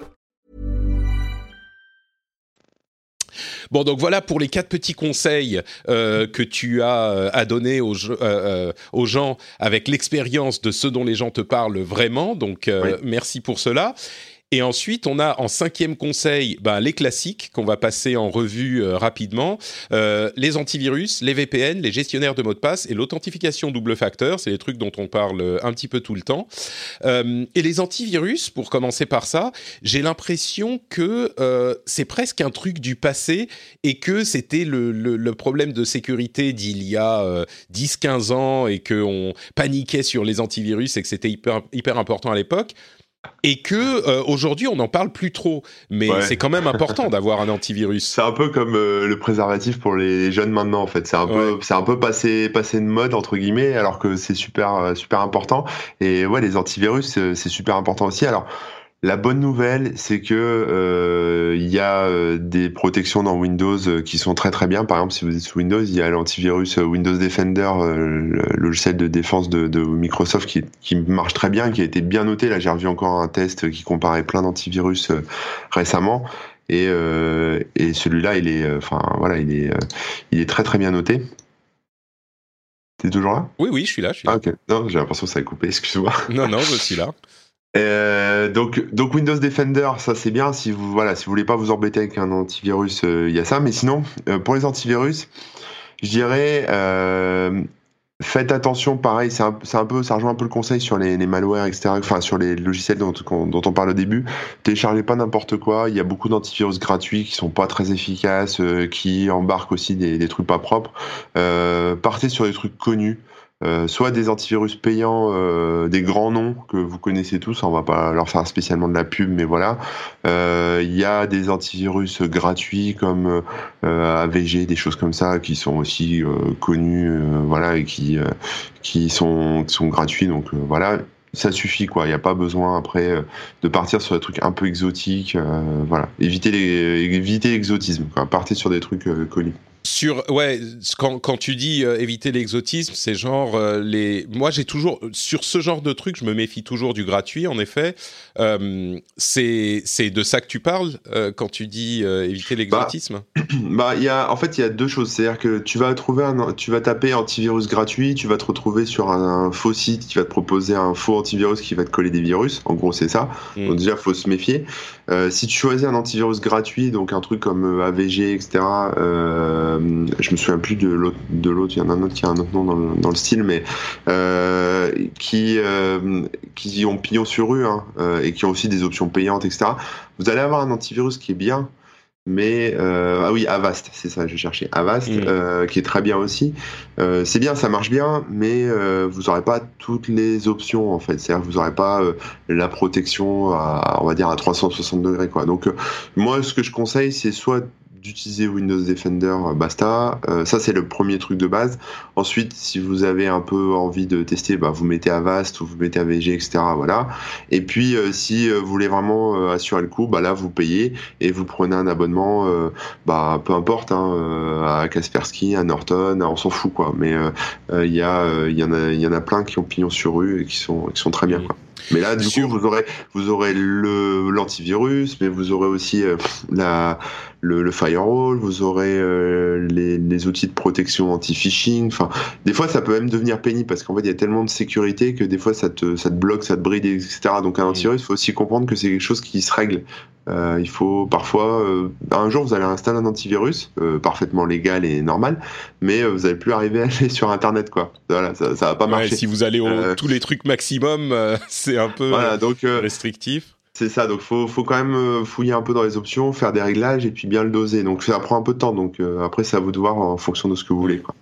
Bon, donc voilà pour les quatre petits conseils euh, que tu as euh, à donner aux, euh, euh, aux gens avec l'expérience de ce dont les gens te parlent vraiment. Donc, euh, merci pour cela. Et ensuite, on a en cinquième conseil ben, les classiques qu'on va passer en revue euh, rapidement. Euh, les antivirus, les VPN, les gestionnaires de mots de passe et l'authentification double facteur. C'est les trucs dont on parle euh, un petit peu tout le temps. Et les antivirus, pour commencer par ça, j'ai l'impression que c'est presque un truc du passé et que c'était le, problème de sécurité d'il y a euh, 10-15 ans et qu'on paniquait sur les antivirus et que c'était hyper important à l'époque. Et que euh, aujourd'hui on n'en parle plus trop, mais Ouais. c'est quand même important [laughs] d'avoir un antivirus. C'est un peu comme euh, le préservatif pour les jeunes maintenant en fait. C'est un peu, c'est un peu passé, passé de mode entre guillemets, alors que c'est super, euh, super important. Et ouais, les antivirus, euh, c'est super important aussi. Alors, la bonne nouvelle, c'est que euh, il y a euh, des protections dans Windows euh, qui sont très très bien. Par exemple, si vous êtes sous Windows, il y a l'antivirus Windows Defender, le logiciel de défense de, de Microsoft qui, qui marche très bien, qui a été bien noté. Là, j'ai revu encore un test qui comparait plein d'antivirus récemment. Et, euh, et celui-là, il est, euh, enfin voilà, il est, euh, il est très très bien noté. T'es toujours là? Oui, oui, je suis là. Je suis là. Ah ok. Non, j'ai l'impression que ça a coupé. Excuse-moi. Non, non, je suis là. Euh, donc, Windows Defender, ça c'est bien. Si vous voilà, si vous voulez pas vous embêter avec un antivirus, euh, il y a ça. Mais sinon, euh, pour les antivirus, je dirais faites attention. Pareil, c'est un, un peu, ça rejoint un peu le conseil sur les, malwares, etc. Enfin, sur les logiciels dont, on parle au début. Téléchargez pas n'importe quoi. Il y a beaucoup d'antivirus gratuits qui sont pas très efficaces, qui embarquent aussi des, des trucs pas propres. Partez sur des trucs connus. Euh, soit des antivirus payants, euh, des grands noms que vous connaissez tous, on va pas leur faire spécialement de la pub, mais voilà. Euh, Il y a des antivirus gratuits comme AVG, des choses comme ça, qui sont aussi connus, voilà, et qui qui sont qui sont gratuits, donc voilà. Ça suffit quoi, il n'y a pas besoin après de partir sur des trucs un peu exotiques, voilà. Évitez les évitez l'exotisme. Partez sur des trucs connus. Sur ouais, quand, quand tu dis euh, éviter l'exotisme, c'est genre euh, les. Moi, j'ai toujours sur ce genre de truc, je me méfie toujours du gratuit. En effet, Euh, c'est de ça que tu parles euh, quand tu dis euh, éviter l'exotisme? [clears throat] Bah, il y a, en fait, il y a deux choses. C'est-à-dire que tu vas trouver un, tu vas taper antivirus gratuit, tu vas te retrouver sur un, un faux site qui va te proposer un faux antivirus qui va te coller des virus. En gros, c'est ça. Mm. Donc déjà, faut se méfier. Si tu choisis un antivirus gratuit, donc un truc comme AVG, etc. Je me souviens plus de l'autre. Il y en a un autre qui a un autre nom dans le, dans le style, mais qui qui ont pignon sur rue hein, et qui ont aussi des options payantes, etc. Vous allez avoir un antivirus qui est bien, mais euh, ah oui Avast c'est ça je cherchais Avast Mm. euh, qui est très bien aussi Euh, c'est bien ça marche bien mais euh, vous aurez pas toutes les options en fait c'est à dire que vous aurez pas euh, la protection à on va dire à 360 degrés quoi donc euh, moi ce que je conseille c'est soit d'utiliser Windows Defender euh, basta Euh, ça c'est le premier truc de base ensuite si vous avez un peu envie de tester bah, vous mettez Avast ou vous mettez AVG etc voilà et puis euh, si vous voulez vraiment euh, assurer le coup bah là vous payez et vous prenez un abonnement, euh, bah peu importe, hein, à Kaspersky, à Norton, on s'en fout quoi. Mais il y a, euh, il y en a, il y en a plein qui ont pignon sur rue et qui sont, qui sont très bien quoi. Mais là, du Sur- coup, vous aurez, vous aurez le l'antivirus, mais vous aurez aussi euh, la le, le firewall, vous aurez euh, les, les outils de protection anti-phishing. Enfin, des fois, ça peut même devenir pénible parce qu'en fait, il y a tellement de sécurité que des fois, ça te, ça te bloque, ça te bride, etc. Donc, un antivirus, il faut aussi comprendre que c'est quelque chose qui se règle. Euh, il faut parfois, euh, un jour, vous allez installer un antivirus euh, parfaitement légal et normal, mais vous n'allez plus arriver à aller sur Internet, quoi. Voilà, ça, ça va pas Ouais, marcher. si vous allez au tous les trucs maximum, [laughs] c'est un peu Voilà, donc restrictif. c'est ça. Donc faut, faut quand même fouiller un peu dans les options, faire des réglages et puis bien le doser. Donc ça prend un peu de temps. Donc après, c'est à vous de voir en fonction de ce que vous voulez. Quoi.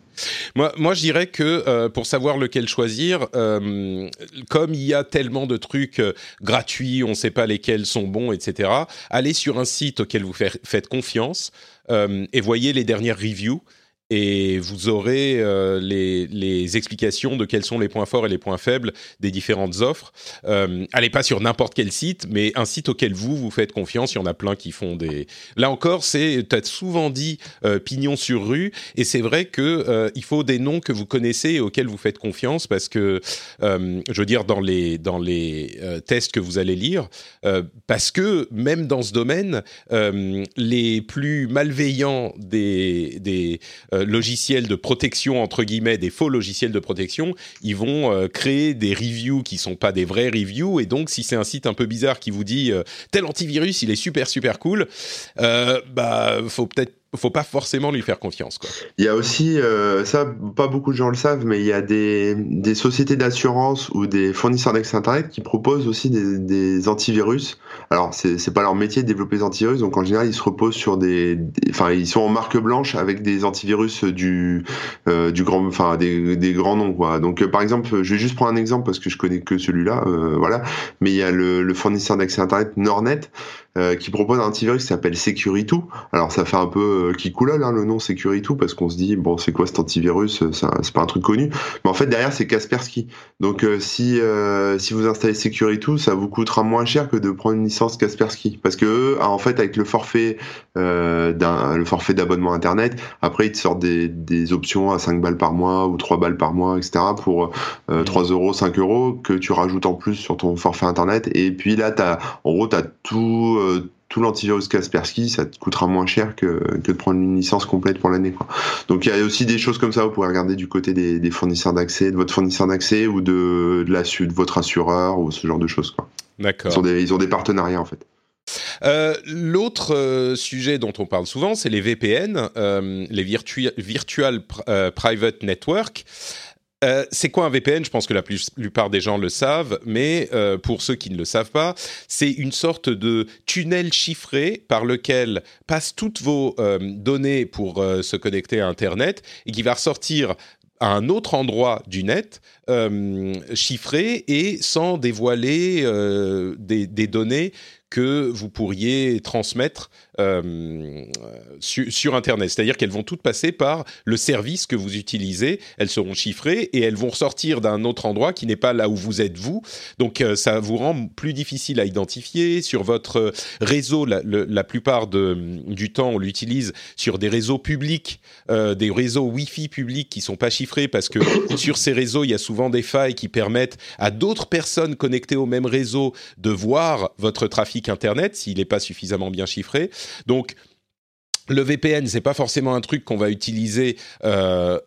Moi, moi, je dirais que euh, pour savoir lequel choisir, euh, comme il y a tellement de trucs euh, gratuits, on ne sait pas lesquels sont bons, etc. Allez sur un site auquel vous faites confiance et voyez les dernières reviews. Et vous aurez euh, les, les, explications de quels sont les points forts et les points faibles des différentes offres. Euh, allez pas sur n'importe quel site, mais un site auquel vous vous faites confiance. Il y en a plein qui font des. Là encore, c'est as souvent dit euh, pignon sur rue, et c'est vrai que euh, il faut des noms que vous connaissez et auxquels vous faites confiance parce que je veux dire dans les dans les tests que vous allez lire, parce que même dans ce domaine, les plus malveillants des des euh, logiciels de protection entre guillemets, des faux logiciels de protection, ils vont euh, créer des reviews qui sont pas des vrais reviews. Et donc, si c'est un site un peu bizarre qui vous dit euh, tel antivirus, il est super super cool, bah faut peut-être faut pas forcément lui faire confiance. Quoi. Il y a aussi, euh, ça, pas beaucoup de gens le savent, mais il y a des, des sociétés d'assurance ou des fournisseurs d'accès Internet qui proposent aussi des, des antivirus. Alors, c'est pas leur métier de développer des antivirus, donc en général, ils se reposent sur des, enfin, ils sont en marque blanche avec des antivirus du, euh, du grand, enfin, des, des, grands noms, quoi. Donc, euh, par exemple, je vais juste prendre un exemple parce que je connais que celui-là, euh, voilà. Mais il y a le, le fournisseur d'accès Internet Nornet euh, qui propose un antivirus qui s'appelle Security. Alors ça fait un peu euh, qui coulole hein, le nom Security parce qu'on se dit bon c'est quoi cet antivirus euh, C'est pas un truc connu. Mais en fait derrière c'est Kaspersky. Donc si si vous installez Security, ça vous coûtera moins cher que de prendre une licence Kaspersky parce que en fait avec le forfait d'un le forfait d'abonnement internet, après ils te sortent des, des options à 5 balles par mois ou 3 balles par mois etc pour 3 euros 5 euros que tu rajoutes en plus sur ton forfait internet et puis là as en gros t'as tout euh, tout l'antivirus Kaspersky, ça te coûtera moins cher que, que de prendre une licence complète pour l'année. Donc il y a aussi des choses comme ça, vous pouvez regarder du côté des, des fournisseurs d'accès, de votre fournisseur d'accès ou de, de, la, de votre assureur ou ce genre de choses. D'accord. Ils, ils, ont des partenariats en fait. Euh, L'autre euh, sujet dont on parle souvent, c'est les VPN, euh, les Virtual Private Network. Euh, c'est quoi un VPN Je pense que la plupart des gens le savent, mais euh, pour ceux qui ne le savent pas, c'est une sorte de tunnel chiffré par lequel passent toutes vos euh, données pour se connecter à Internet et qui va ressortir à un autre endroit du net, chiffré et sans dévoiler des, données que vous pourriez transmettre euh, sur, Internet. C'est-à-dire qu'elles vont toutes passer par le service que vous utilisez. Elles seront chiffrées et elles vont ressortir d'un autre endroit qui n'est pas là où vous êtes vous. Donc euh, ça vous rend plus difficile à identifier. Sur votre réseau, la, plupart de, du temps, on l'utilise sur des réseaux publics, euh, des réseaux Wi-Fi publics qui sont pas chiffrés parce que [coughs] sur ces réseaux, il y a souvent des failles qui permettent à d'autres personnes connectées au même réseau de voir votre trafic Internet s'il n'est pas suffisamment bien chiffré. Donc, le VPN, c'est pas forcément un truc qu'on va utiliser euh,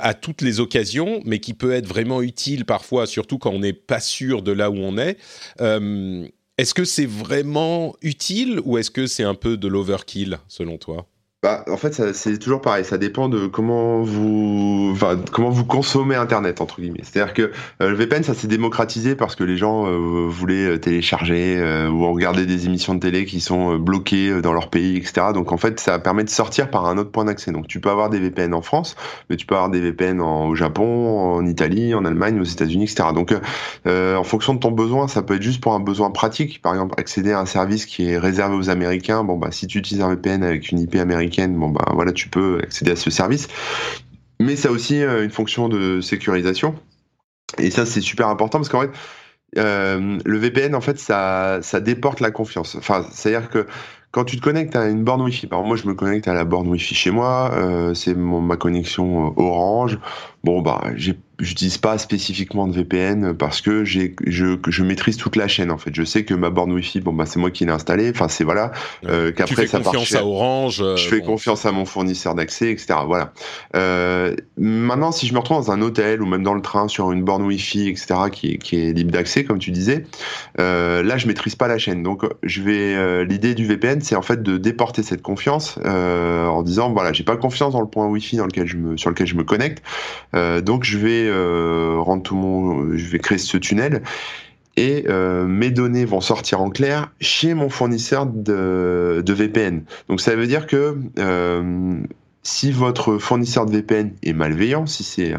à, toutes les occasions, mais qui peut être vraiment utile parfois, surtout quand on n'est pas sûr de là où on est. Euh, est-ce que c'est vraiment utile ou est-ce que c'est un peu de l'overkill selon toi? Bah, en fait, c'est toujours pareil. Ça dépend de comment vous, enfin, comment vous consommez Internet entre guillemets. C'est-à-dire que euh, le VPN, ça s'est démocratisé parce que les gens euh, voulaient euh, télécharger ou regarder des émissions de télé qui sont bloquées dans leur pays, etc. Donc en fait, ça permet de sortir par un autre point d'accès. Donc tu peux avoir des VPN en France, mais tu peux avoir des VPN au Japon, en Italie, en Allemagne, aux États-Unis, etc. Donc en fonction de ton besoin, ça peut être juste pour un besoin pratique. Par exemple, accéder à un service qui est réservé aux Américains. Bon bah si tu utilises un VPN avec une IP américaine bon ben voilà, tu peux accéder à ce service. Mais ça aussi euh, une fonction de sécurisation. Et ça, c'est super important parce qu'en fait, euh, le VPN, en fait, ça, ça déporte la confiance. Enfin, c'est-à-dire que quand tu te connectes à une borne Wi-Fi, par exemple, moi, je me connecte à la borne Wi-Fi chez moi, euh, c'est ma connexion euh, Orange. Bon, bah, j'ai j'utilise pas spécifiquement de VPN parce que j'ai je, je maîtrise toute la chaîne en fait. Je sais que ma borne Wi-Fi, bon bah c'est moi qui l'ai installée. Enfin c'est voilà. Euh, Qu'après ça confiance à Orange. Euh, je fais bon. confiance à mon fournisseur d'accès, etc. Voilà. Euh, maintenant, si je me retrouve dans un hôtel ou même dans le train sur une borne Wi-Fi, etc. qui est qui est libre d'accès comme tu disais, euh, là je maîtrise pas la chaîne. Donc je vais l'idée du VPN, c'est en fait de déporter cette confiance en disant voilà j'ai pas confiance dans le point Wi-Fi dans lequel je me sur lequel je me connecte. donc je vais euh, rendre tout mon, je vais créer ce tunnel et euh, mes données vont sortir en clair chez mon fournisseur de, VPN. Donc ça veut dire que euh, si votre fournisseur de VPN est malveillant, si c'est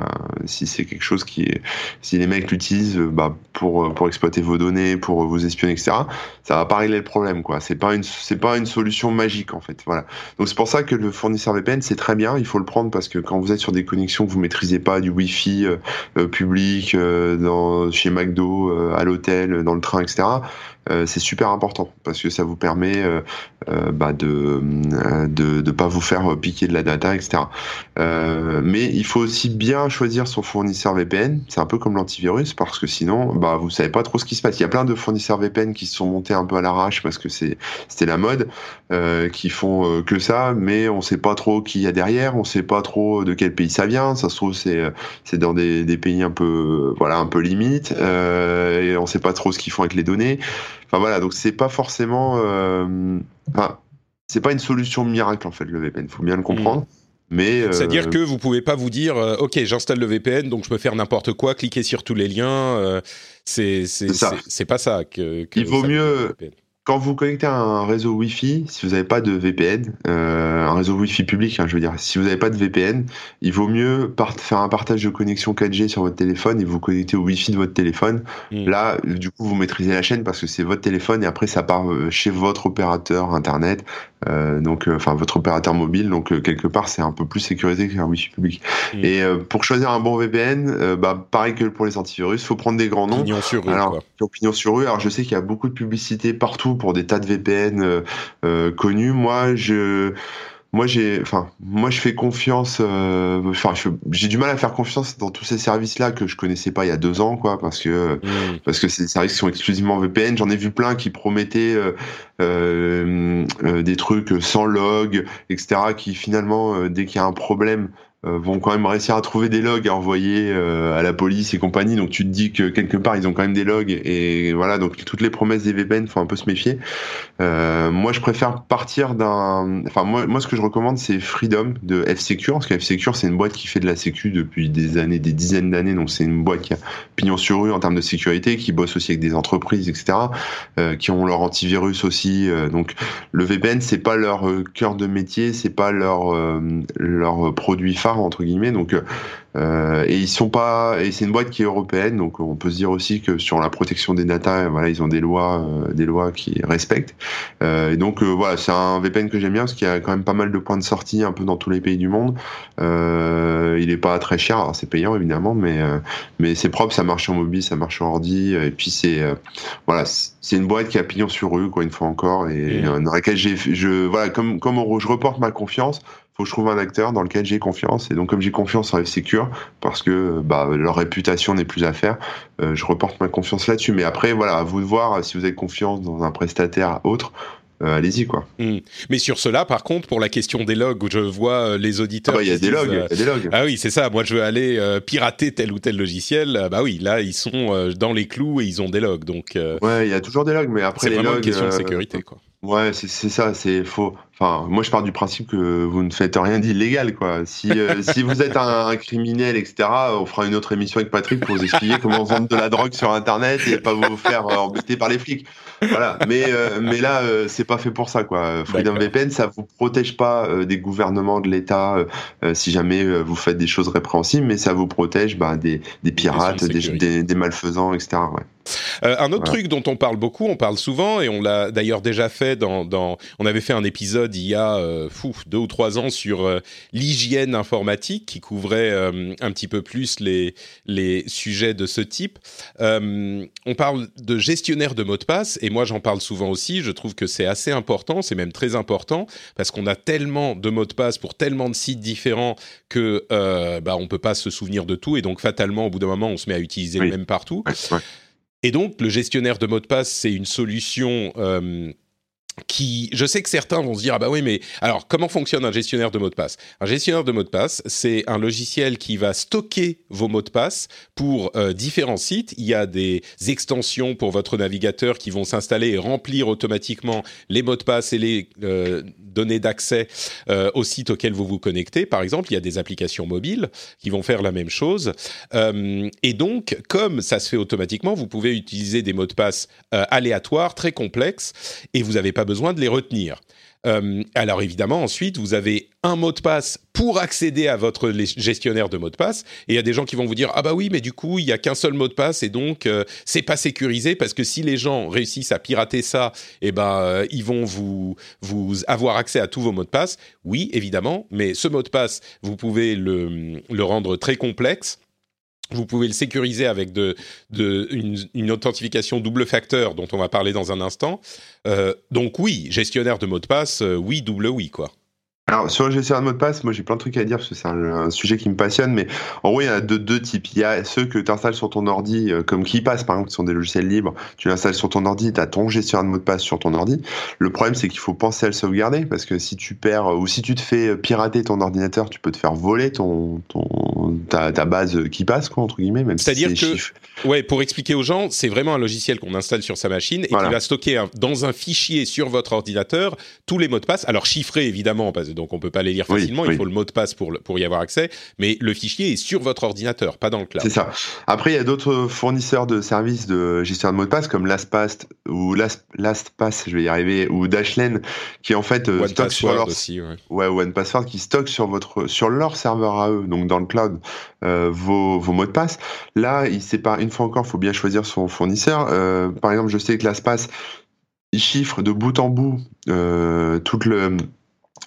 si c'est quelque chose qui est, si les mecs l'utilisent bah, pour pour exploiter vos données, pour vous espionner, etc., ça va pas régler le problème, quoi. C'est pas une c'est pas une solution magique en fait. Voilà. Donc c'est pour ça que le fournisseur VPN c'est très bien, il faut le prendre parce que quand vous êtes sur des connexions que vous maîtrisez pas, du Wi-Fi euh, euh, public, euh, dans chez McDo, à l'hôtel, dans le train, etc. Euh, c'est super important parce que ça vous permet euh, euh, bah, de, de de pas vous faire piquer de la data, etc. mais il faut aussi bien choisir son fournisseur VPN. C'est un peu comme l'antivirus parce que sinon, bah vous savez pas trop ce qui se passe. Il y a plein de fournisseurs VPN qui se sont montés un peu à l'arrache parce que c'était la mode, qui font que ça, mais on sait pas trop qui y a derrière, on sait pas trop de quel pays ça vient. Ça se trouve c'est c'est dans des, des pays un peu voilà un peu limite et on sait pas trop ce qu'ils font avec les données. Enfin voilà, donc c'est pas forcément, euh, enfin, c'est pas une solution miracle en fait le VPN. Faut bien le comprendre. Mm. Mais euh, c'est-à-dire que vous pouvez pas vous dire, euh, ok, j'installe le VPN, donc je peux faire n'importe quoi, cliquer sur tous les liens. c'est c'est pas ça que. Il vaut mieux quand vous connectez à un réseau Wi-Fi, si vous n'avez pas de VPN, euh, un réseau Wi-Fi public, hein, je veux dire, si vous n'avez pas de VPN, il vaut mieux faire un partage de connexion 4G sur votre téléphone et vous connecter au Wi-Fi de votre téléphone. Mm. Là, du coup, vous maîtrisez la chaîne parce que c'est votre téléphone et après ça part euh, chez votre opérateur internet, euh, donc euh, enfin votre opérateur mobile. Donc euh, quelque part, c'est un peu plus sécurisé qu'un Wi-Fi public. Mm. Et pour choisir un bon VPN, bah pareil que pour les antivirus, faut prendre des grands noms. Pignon sur rue. Alors, Pignon sur rue. Alors je sais qu'il y a beaucoup de publicité partout pour des tas de VPN connus. Moi, je moi j'ai enfin moi je fais confiance euh, enfin j'ai du mal à faire confiance dans tous ces services là que je connaissais pas il y a deux ans quoi parce que mmh. parce que c'est des services qui sont exclusivement VPN j'en ai vu plein qui promettaient des trucs sans log etc qui finalement dès qu'il y a un problème euh, vont quand même réussir à trouver des logs à envoyer euh, à la police et compagnie. Donc tu te dis que quelque part ils ont quand même des logs et voilà. Donc toutes les promesses des VPN faut un peu se méfier. Euh, moi je préfère partir d'un. Enfin moi moi ce que je recommande c'est Freedom de F-Secure parce que F-Secure c'est une boîte qui fait de la sécu depuis des années, des dizaines d'années. Donc c'est une boîte qui a pignon sur rue en termes de sécurité, qui bosse aussi avec des entreprises etc. Euh, qui ont leur antivirus aussi. donc le VPN c'est pas leur cœur de métier, c'est pas leur leur produit phare entre guillemets. Donc euh, euh, et ils sont pas et c'est une boîte qui est européenne, donc on peut se dire aussi que sur la protection des data, voilà, ils ont des lois, euh, des lois qui respectent. Euh, et donc voilà, c'est un VPN que j'aime bien parce qu'il y a quand même pas mal de points de sortie un peu dans tous les pays du monde. il est pas très cher, c'est payant évidemment, mais mais c'est propre, ça marche en mobile, ça marche en ordi, et puis c'est voilà, c'est une boîte qui a pignon sur rue, quoi, une fois encore, et dans laquelle j'ai, je voilà, comme comme je reporte ma confiance faut que je trouve un acteur dans lequel j'ai confiance. Et donc, comme j'ai confiance en F-Secure, parce que bah, leur réputation n'est plus à faire, euh, je reporte ma confiance là-dessus. Mais après, voilà, à vous de voir si vous avez confiance dans un prestataire autre. Euh, allez-y quoi. Hmm. Mais sur cela, par contre, pour la question des logs, où je vois euh, les auditeurs. Ah bah, il y a des logs, des logs. Ah oui, c'est ça. Moi, je veux aller pirater tel ou tel logiciel. bah oui, là, ils sont dans les clous et ils ont des logs. Donc. ouais, il y a toujours des logs, mais après. C'est vraiment une question de sécurité, quoi. Ouais, c'est ça, c'est faux. Enfin, moi, je pars du principe que vous ne faites rien d'illégal, quoi. Si, euh, [laughs] si vous êtes un, criminel, etc., on fera une autre émission avec Patrick pour vous expliquer comment vendre de la drogue sur Internet et pas vous faire euh, embêter par les flics. Voilà. Mais, euh, mais là, c'est pas fait pour ça, quoi. Freedom VPN, ça vous protège pas des gouvernements, de l'État, si jamais vous faites des choses répréhensibles, mais ça vous protège bah, des, des pirates, des, des, malfaisants, etc. Ouais. Euh, un autre truc dont on parle beaucoup, on parle souvent, et on l'a d'ailleurs déjà fait dans, dans, On avait fait un épisode il y a euh, fou, deux ou trois ans sur euh, l'hygiène informatique qui couvrait un petit peu plus les, les sujets de ce type. on parle de gestionnaire de mots de passe, et moi j'en parle souvent aussi. Je trouve que c'est assez important, c'est même très important, parce qu'on a tellement de mots de passe pour tellement de sites différents que bah, on peut pas se souvenir de tout, et donc fatalement, au bout d'un moment, on se met à utiliser le même partout. Et donc, le gestionnaire de mots de passe, c'est une solution euh, qui, je sais que certains vont se dire ah bah oui mais alors comment fonctionne un gestionnaire de mots de passe? Un gestionnaire de mots de passe, c'est un logiciel qui va stocker vos mots de passe pour euh, différents sites. Il y a des extensions pour votre navigateur qui vont s'installer et remplir automatiquement les mots de passe et les euh, données d'accès euh, au site auquel vous vous connectez. Par exemple, il y a des applications mobiles qui vont faire la même chose. et donc, comme ça se fait automatiquement, vous pouvez utiliser des mots de passe aléatoires, très complexes, et vous n'avez pas besoin de les retenir. Euh, alors évidemment, ensuite, vous avez un mot de passe pour accéder à votre gestionnaire de mot de passe. Et il y a des gens qui vont vous dire ah bah oui, mais du coup il y a qu'un seul mot de passe et donc euh, c'est pas sécurisé parce que si les gens réussissent à pirater ça, eh ben euh, ils vont vous vous avoir accès à tous vos mots de passe. Oui, évidemment, mais ce mot de passe, vous pouvez le rendre très complexe vous pouvez le sécuriser avec une, authentification double facteur dont on va parler dans un instant. Euh, donc oui, gestionnaire de mots de passe, euh, oui, double oui, quoi. Alors sur le gestionnaire de mot de passe, moi j'ai plein de trucs à dire parce que c'est un, sujet qui me passionne, mais en gros il y a deux, types. Il y a ceux que tu installes sur ton ordi, euh, comme KeyPass par exemple, qui sont des logiciels libres. Tu l'installes sur ton ordi, tu as ton gestionnaire de mot de passe sur ton ordi. Le problème c'est qu'il faut penser à le sauvegarder parce que si tu perds ou si tu te fais pirater ton ordinateur, tu peux te faire voler ton, ton ta, ta base KeyPass quoi entre guillemets. Même C'est-à-dire que ouais, pour expliquer aux gens, c'est vraiment un logiciel qu'on installe sur sa machine et qui va stocker dans un fichier sur votre ordinateur tous les mots de passe. Alors chiffrés évidemment parce donc on peut pas les lire facilement. il faut le mot de passe pour pour y avoir accès, mais le fichier est sur votre ordinateur, pas dans le cloud. C'est ça. Après, il y a d'autres fournisseurs de services de gestion de mots de passe comme LastPass ou LastPass, je vais y arriver, ou Dashlane, qui en fait euh, stockent sur leur aussi, ouais. ouais OnePassword qui stocke sur votre sur leur serveur à eux, donc dans le cloud, euh, vos, mots de passe. Là, il sépare une fois encore, il faut bien choisir son fournisseur. Euh, par exemple, je sais que LastPass chiffre de bout en bout euh, toute le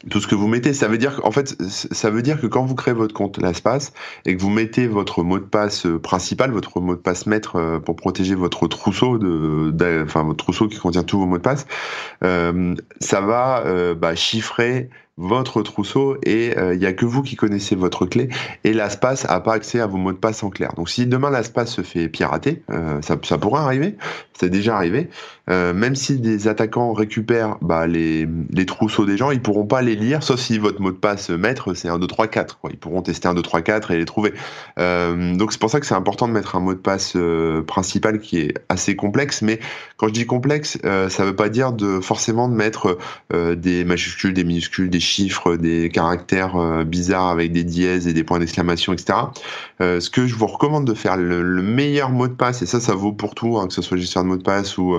tout ce que vous mettez. Ça veut dire qu'en fait, ça veut dire que quand vous créez votre compte LastPass et que vous mettez votre mot de passe principal, votre mot de passe maître pour protéger votre trousseau de, enfin votre trousseau qui contient tous vos mots de passe, ça va bah, chiffrer votre trousseau et il euh, n'y a que vous qui connaissez votre clé et l'ASPAS a pas accès à vos mots de passe en clair. Donc si demain l'ASPAS se fait pirater, euh, ça, ça pourrait arriver, c'est déjà arrivé, euh, même si des attaquants récupèrent bah, les, trousseaux des gens, ils pourront pas les lire, sauf si votre mot de passe maître c'est 1, 2, 3, 4. Quoi. Ils pourront tester 1, 2, 3, 4 et les trouver. donc c'est pour ça que c'est important de mettre un mot de passe principal qui est assez complexe, mais quand je dis complexe, ça veut pas dire forcément de mettre des majuscules, des minuscules, des chiffres, des caractères euh, bizarres avec des dièses et des points d'exclamation, etc. Euh, ce que je vous recommande de faire, le, meilleur mot de passe, et ça, ça vaut pour tout, hein, que ce soit gestion de mot de passe ou,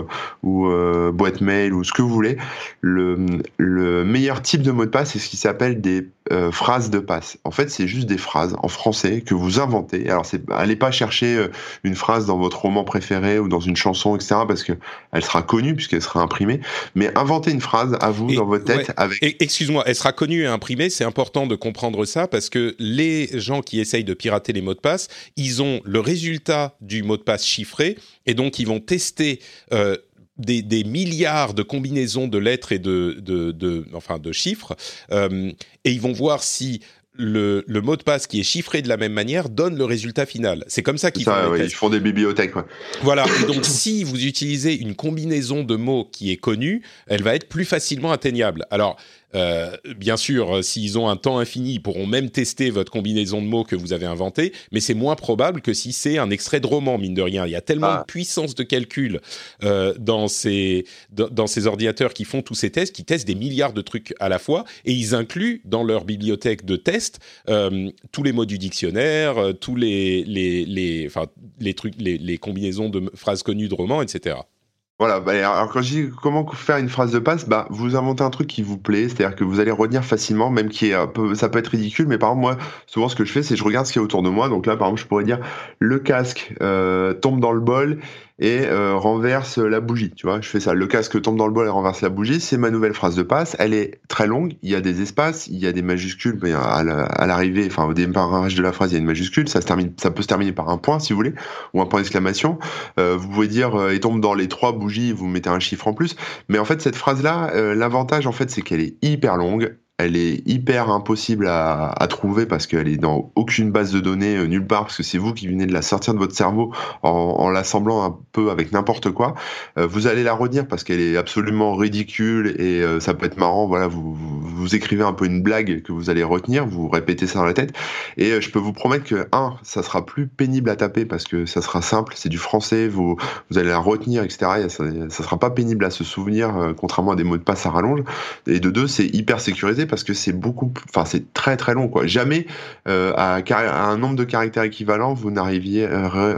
euh, boîte mail ou ce que vous voulez, le, le meilleur type de mot de passe, c'est ce qui s'appelle des phrases de passe. En fait, c'est juste des phrases en français que vous inventez. Alors, c'est, allez pas chercher une phrase dans votre roman préféré ou dans une chanson, etc., parce que elle sera connue puisqu'elle sera imprimée. Mais inventez une phrase à vous dans votre tête avec. Excuse-moi, sera connue et imprimée, c'est important de comprendre ça parce que les gens qui essayent de pirater les mots de passe, ils ont le résultat du mot de passe chiffré et donc ils vont tester euh, des, milliards de combinaisons de lettres et de, de, enfin de chiffres, euh, et ils vont voir si le, mot de passe qui est chiffré de la même manière donne le résultat final. C'est comme ça qu'ils font, ils font des bibliothèques. Voilà. Et donc, [coughs] si vous utilisez une combinaison de mots qui est connue, elle va être plus facilement atteignable. Alors, euh, bien sûr, euh, s'ils ont un temps infini, ils pourront même tester votre combinaison de mots que vous avez inventée, mais c'est moins probable que si c'est un extrait de roman, mine de rien. Il y a tellement ah. de puissance de calcul euh, dans, ces, dans, ces ordinateurs qui font tous ces tests, qui testent des milliards de trucs à la fois, et ils incluent dans leur bibliothèque de tests tous les mots du dictionnaire, tous les, les, les, enfin, les, trucs, les, les combinaisons de phrases connues de romans, etc. Voilà, bah, alors quand je dis comment faire une phrase de passe, bah vous inventez un truc qui vous plaît, c'est-à-dire que vous allez retenir facilement, même qui est un peu, ça peut être ridicule, mais par exemple moi, souvent ce que je fais, c'est je regarde ce qui est autour de moi. Donc là, par exemple, je pourrais dire le casque euh, tombe dans le bol et euh, renverse la bougie. Tu vois, je fais ça. Le casque tombe dans le bol et renverse la bougie. C'est ma nouvelle phrase de passe. Elle est très longue. Il y a des espaces, il y a des majuscules. Mais à l'arrivée, enfin au démarrage de la phrase, il y a une majuscule. Ça se termine, ça peut se terminer par un point si vous voulez, ou un point d'exclamation. Euh, vous pouvez dire euh, et tombe dans les trois bougies. Vous mettez un chiffre en plus. Mais en fait, cette phrase-là, euh, l'avantage en fait, c'est qu'elle est hyper longue elle est hyper impossible à, trouver parce qu'elle est dans aucune base de données euh, nulle part parce que c'est vous qui venez de la sortir de votre cerveau en, l'assemblant un peu avec n'importe quoi. Euh, vous allez la redire parce qu'elle est absolument ridicule et euh, ça peut être marrant. Voilà, vous, vous, écrivez un peu une blague que vous allez retenir, vous répétez ça dans la tête et je peux vous promettre que un, ça sera plus pénible à taper parce que ça sera simple, c'est du français, vous vous allez la retenir, etc. ça, ça sera pas pénible à se souvenir contrairement à des mots de passe à rallonge. Et de deux, c'est hyper sécurisé parce que c'est beaucoup, enfin c'est très très long quoi. Jamais euh, à, un nombre de caractères équivalents vous n'arriviez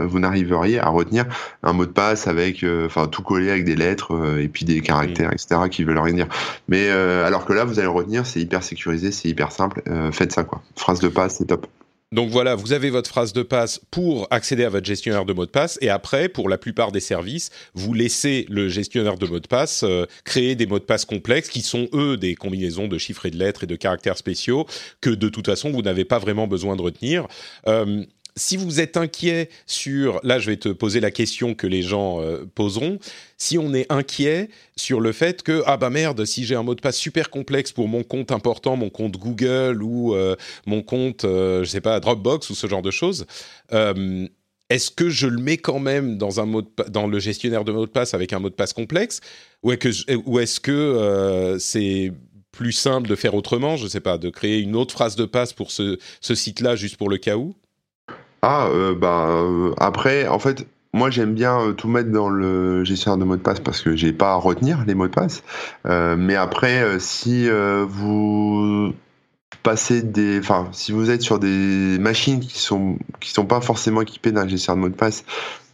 vous n'arriveriez à retenir un mot de passe avec enfin tout collé avec des lettres et puis des caractères mm. etc qui veulent rien dire. Mais alors que là vous allez le retenir, c'est hyper sécurisé, c'est hyper simple. faites ça quoi. Phrase de passe, c'est top. Donc voilà, vous avez votre phrase de passe pour accéder à votre gestionnaire de mot de passe et après, pour la plupart des services, vous laissez le gestionnaire de mot de passe euh, créer des mots de passe complexes qui sont eux des combinaisons de chiffres et de lettres et de caractères spéciaux que de toute façon vous n'avez pas vraiment besoin de retenir. Euh, si vous êtes inquiet sur, là je vais te poser la question que les gens euh, poseront, si on est inquiet sur le fait que, ah bah merde, si j'ai un mot de passe super complexe pour mon compte important, mon compte Google ou euh, mon compte, euh, je sais pas, Dropbox ou ce genre de choses, est-ce que je le mets quand même dans, un mot dans le gestionnaire de mot de passe avec un mot de passe complexe? Ou est-ce que c'est plus simple de faire autrement, je sais pas, de créer une autre phrase de passe pour ce site-là juste pour le cas où? Ah, euh, bah, euh, après, en fait, moi j'aime bien euh, tout mettre dans le gestionnaire de mots de passe parce que j'ai pas à retenir les mots de passe. mais après, si vous passer des, enfin, si vous êtes sur des machines qui sont qui sont pas forcément équipées d'un gestionnaire de mot de passe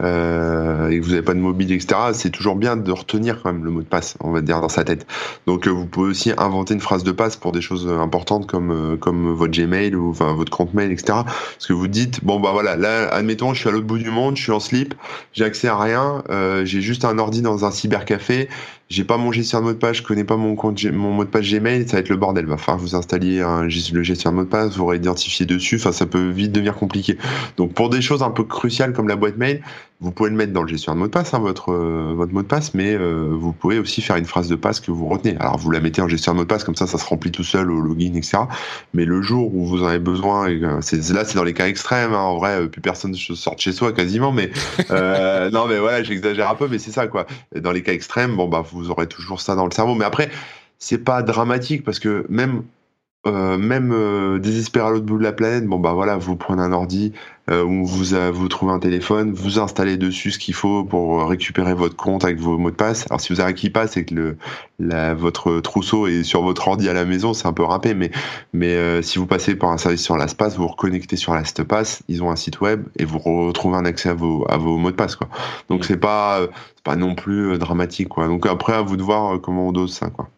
euh, et que vous n'avez pas de mobile, etc., c'est toujours bien de retenir quand même le mot de passe, on va dire dans sa tête. Donc euh, vous pouvez aussi inventer une phrase de passe pour des choses importantes comme euh, comme votre Gmail ou enfin votre compte mail, etc. Parce que vous dites bon bah voilà, là admettons je suis à l'autre bout du monde, je suis en slip, j'ai accès à rien, euh, j'ai juste un ordi dans un cybercafé j'ai pas mon gestionnaire de mot de passe, je connais pas mon compte, mon mot de passe Gmail, ça va être le bordel. Va falloir vous installiez un, le gestionnaire de mot de passe, vous réidentifiez dessus, enfin ça peut vite devenir compliqué. Donc pour des choses un peu cruciales comme la boîte mail, vous pouvez le mettre dans le gestionnaire de mot de passe, hein, votre euh, votre mot de passe, mais euh, vous pouvez aussi faire une phrase de passe que vous retenez. Alors vous la mettez en gestionnaire de mot de passe, comme ça, ça se remplit tout seul au login, etc. Mais le jour où vous en avez besoin, et c'est là, c'est dans les cas extrêmes. Hein, en vrai, euh, plus personne sort de chez soi quasiment, mais [laughs] non, mais voilà, j'exagère un peu, mais c'est ça quoi. Dans les cas extrêmes, bon bah vous aurez toujours ça dans le cerveau, mais après c'est pas dramatique parce que même euh, même euh, désespéré à l'autre bout de la planète, bon bah voilà, vous prenez un ordi euh, ou vous vous trouvez un téléphone, vous installez dessus ce qu'il faut pour récupérer votre compte avec vos mots de passe. Alors si vous avez qui passe et que le la, votre trousseau est sur votre ordi à la maison, c'est un peu râpé, mais mais si vous passez par un service sur LastPass, vous vous reconnectez sur LastPass, ils ont un site web et vous retrouvez un accès à vos à vos mots de passe quoi. Donc c'est pas pas non plus dramatique quoi. Donc après à vous de voir comment on dose ça quoi.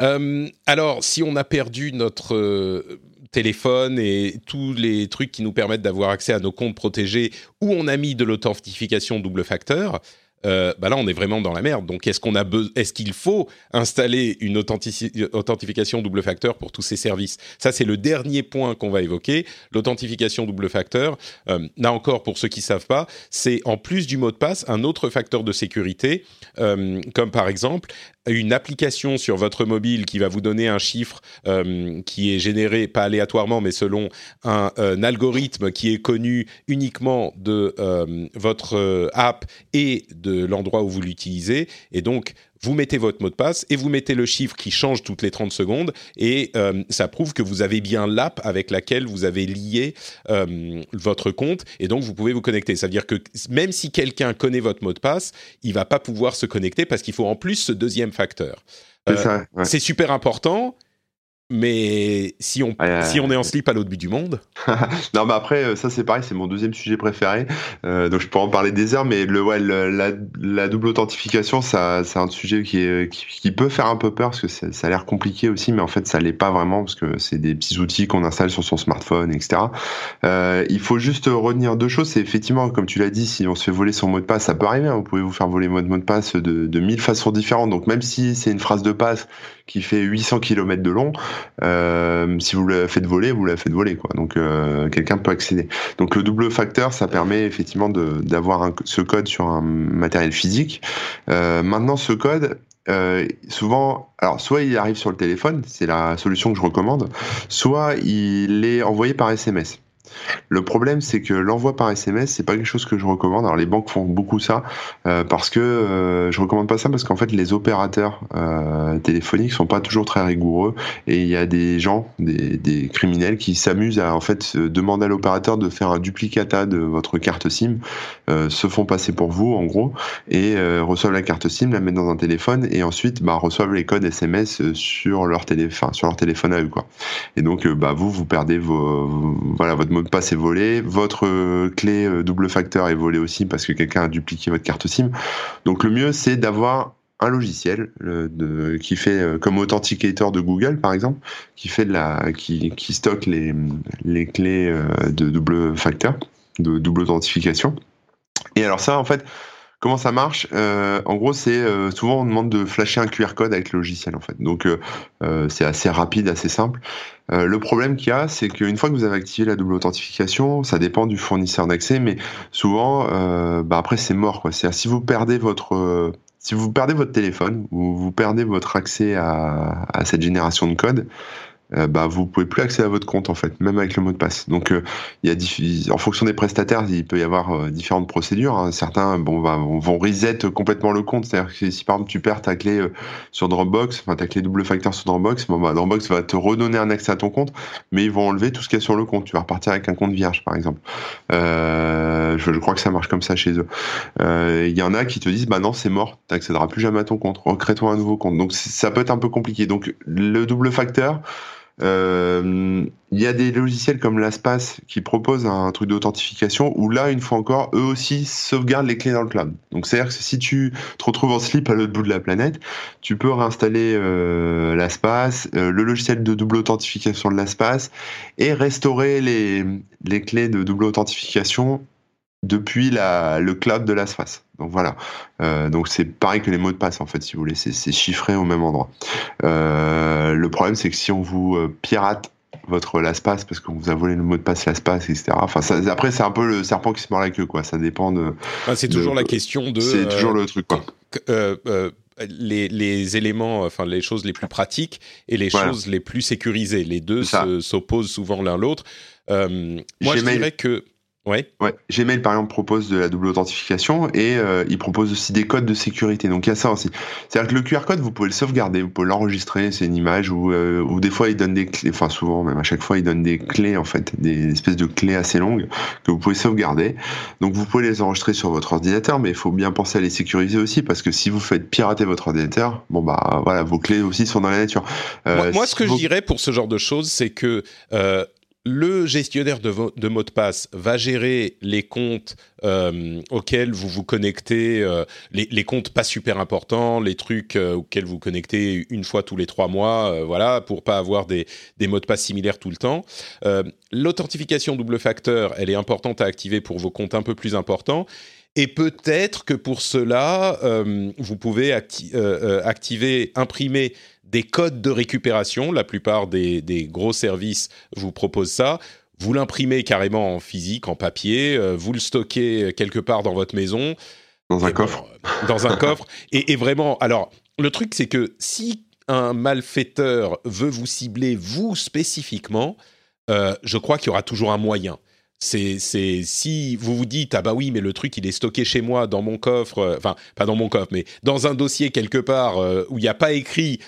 Euh, alors, si on a perdu notre euh, téléphone et tous les trucs qui nous permettent d'avoir accès à nos comptes protégés, où on a mis de l'authentification double facteur, euh, bah là on est vraiment dans la merde. Donc est-ce qu'on a est-ce qu'il faut installer une authentification double facteur pour tous ces services? Ça c'est le dernier point qu'on va évoquer. L'authentification double facteur, là encore pour ceux qui savent pas, c'est en plus du mot de passe un autre facteur de sécurité, comme par exemple une application sur votre mobile qui va vous donner un chiffre euh, qui est généré pas aléatoirement mais selon un, un algorithme qui est connu uniquement de euh, votre app et de l'endroit où vous l'utilisez. Et donc, vous mettez votre mot de passe et vous mettez le chiffre qui change toutes les 30 secondes et euh, ça prouve que vous avez bien l'app avec laquelle vous avez lié euh, votre compte et donc vous pouvez vous connecter. Ça veut dire que même si quelqu'un connaît votre mot de passe, il va pas pouvoir se connecter parce qu'il faut en plus ce deuxième facteur. C'est euh, super important mais si on, si on est en slip à l'autre bout du monde. [laughs] non, mais après, euh, ça c'est pareil, c'est mon deuxième sujet préféré. Euh, donc je pourrais en parler des heures, mais le, ouais, la, la, double authentification, ça, c'est un sujet qui, est, qui, peut faire un peu peur parce que ça, ça a l'air compliqué aussi, mais en fait ça l'est pas vraiment parce que c'est des petits outils qu'on installe sur son smartphone, etc. Euh, il faut juste retenir deux choses. C'est effectivement, comme tu l'as dit, si on se fait voler son mot de passe, ça peut arriver. Hein. vous pouvez vous faire voler votre mot de passe de, de mille façons différentes. Donc même si c'est une phrase de passe qui fait 800 km de long, si vous la faites voler, vous la faites voler, quoi. Donc euh, quelqu'un peut accéder. Donc le double facteur, ça permet effectivement d'avoir ce code sur un matériel physique. Euh, maintenant, ce code, souvent, alors soit il arrive sur le téléphone, c'est la solution que je recommande, soit il est envoyé par SMS. Le problème, c'est que l'envoi par SMS, c'est pas quelque chose que je recommande. Alors les banques font beaucoup ça euh, parce que euh, je recommande pas ça parce qu'en fait les opérateurs euh, téléphoniques sont pas toujours très rigoureux et il y a des gens, des, criminels qui s'amusent à en fait demander à l'opérateur de faire un duplicata de votre carte SIM, euh, se font passer pour vous en gros et reçoivent la carte SIM, la mettent dans un téléphone et ensuite bah, reçoivent les codes SMS sur leur téléphone, sur leur téléphone à eux quoi. Et donc bah vous vous perdez vos, vos votre mot de passe est volé, votre euh, clé euh, double facteur est volée aussi parce que quelqu'un a dupliqué votre carte SIM. Donc le mieux c'est d'avoir un logiciel qui fait euh, comme Authenticator de Google par exemple, qui fait la, qui stocke les, les clés de double facteur, de double authentification. Et alors ça en fait, Comment ça marche euh, En gros, c'est euh, souvent on demande de flasher un QR code avec le logiciel en fait. Donc euh, c'est assez rapide, assez simple. le problème qu'il y a, c'est qu'une fois que vous avez activé la double authentification, ça dépend du fournisseur d'accès, mais souvent, bah après c'est mort. C'est si vous perdez votre si vous perdez votre téléphone ou vous perdez votre accès à, à cette génération de code, euh, bah, vous pouvez plus accéder à votre compte en fait, même avec le mot de passe. Donc euh, il y a en fonction des prestataires, il peut y avoir euh, différentes procédures. Hein. Certains bon, bah, vont reset complètement le compte, c'est-à-dire que si par exemple tu perds ta clé sur Dropbox, enfin ta clé double facteur sur Dropbox, bon, bah, Dropbox va te redonner un accès à ton compte, mais ils vont enlever tout ce qu'il y a sur le compte. Tu vas repartir avec un compte vierge par exemple. Je, je, crois que ça marche comme ça chez eux. Il y en a qui te disent bah non c'est mort, tu n'accéderas plus jamais à ton compte, recrée-toi un nouveau compte. Donc ça peut être un peu compliqué. Donc le double facteur euh, il y a des logiciels comme LastPass qui proposent un truc d'authentification où là, une fois encore, eux aussi sauvegardent les clés dans le cloud. Donc c'est-à-dire que si tu te retrouves en slip à l'autre bout de la planète, tu peux réinstaller euh, LastPass, euh, le logiciel de double authentification de LastPass et restaurer les, les clés de double authentification depuis la, le cloud de LastPass. Donc voilà. Euh, donc c'est pareil que les mots de passe en fait, si vous voulez, c'est chiffré au même endroit. Euh, le problème c'est que si on vous euh, pirate votre LastPass parce qu'on vous a volé le mot de passe LastPass, etc. Enfin, ça, après c'est un peu le serpent qui se mord la queue, quoi. Ça dépend de. C'est toujours la question de. C'est toujours le truc, quoi. Les, les, éléments, enfin les choses les plus pratiques et les choses les plus sécurisées. Les deux s'opposent souvent l'un l'autre. moi, je dirais que Ouais. ouais. Gmail par exemple propose de la double authentification et euh, il propose aussi des codes de sécurité. Donc il y a ça aussi. C'est-à-dire que le QR code vous pouvez le sauvegarder, vous pouvez l'enregistrer, c'est une image ou euh, ou des fois il donne des clés, enfin souvent même à chaque fois il donne des clés en fait, des espèces de clés assez longues que vous pouvez sauvegarder. Donc vous pouvez les enregistrer sur votre ordinateur, mais il faut bien penser à les sécuriser aussi parce que si vous faites pirater votre ordinateur, bon bah voilà vos clés aussi sont dans la nature. Euh, moi, ce que je dirais pour ce genre de choses, c'est que le gestionnaire de, mots de passe va gérer les comptes euh, auxquels vous vous connectez, euh, les, comptes pas super importants, les trucs euh, auxquels vous connectez une fois tous les trois mois, voilà, pour pas avoir des, mots de passe similaires tout le temps. L'authentification double facteur, elle est importante à activer pour vos comptes un peu plus importants. Et peut-être que pour cela, vous pouvez activer, imprimer des codes de récupération. La plupart des, gros services vous proposent ça. Vous l'imprimez carrément en physique, en papier, euh, vous le stockez quelque part dans votre maison. Dans un coffre. dans un [laughs] coffre. Et, vraiment, alors, le truc, c'est que si un malfaiteur veut vous cibler, vous spécifiquement, euh, je crois qu'il y aura toujours un moyen. C'est, si vous vous dites ah bah oui mais le truc il est stocké chez moi dans mon coffre, euh, enfin pas dans mon coffre mais dans un dossier quelque part où il n'y a pas écrit